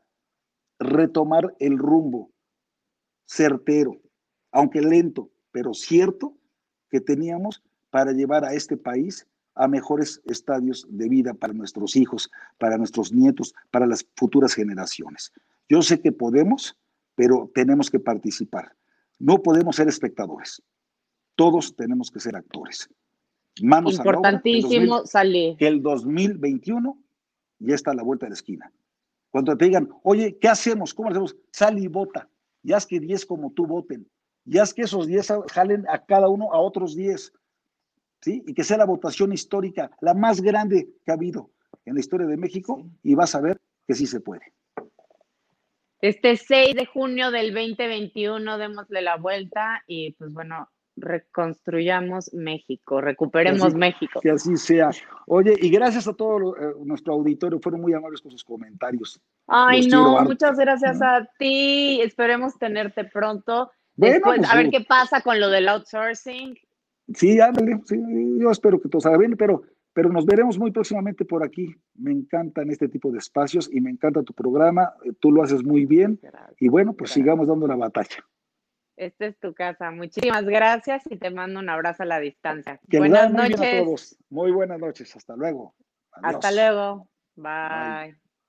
retomar el rumbo certero, aunque lento, pero cierto, que teníamos para llevar a este país a mejores estadios de vida para nuestros hijos, para nuestros nietos, para las futuras generaciones. Yo sé que podemos, pero tenemos que participar. No podemos ser espectadores. Todos tenemos que ser actores. Manos Importantísimo a salir. Que el 2021 ya está a la vuelta de la esquina. Cuando te digan, oye, ¿qué hacemos? ¿Cómo hacemos? Sal y vota. Ya es que 10 como tú voten. Ya es que esos 10 jalen a cada uno a otros 10. ¿Sí? Y que sea la votación histórica, la más grande que ha habido en la historia de México, y vas a ver que sí se puede. Este 6 de junio del 2021, démosle la vuelta y pues bueno, reconstruyamos México, recuperemos México. Que así sea. Oye, y gracias a todo eh, nuestro auditorio, fueron muy amables con sus comentarios. Ay, no, muchas gracias a ti. Esperemos tenerte pronto. Después, pues, a ver qué pasa con lo del outsourcing. Sí, ándale, sí, yo espero que todo salga bien, pero, pero nos veremos muy próximamente por aquí. Me encantan este tipo de espacios y me encanta tu programa. Eh, tú lo haces muy bien. y bueno, pues sigamos dando la batalla. Esta es tu casa. Muchísimas gracias y te mando un abrazo a la distancia. buenas noches. a todos. Muy buenas noches. Hasta luego. Hasta luego. Bye.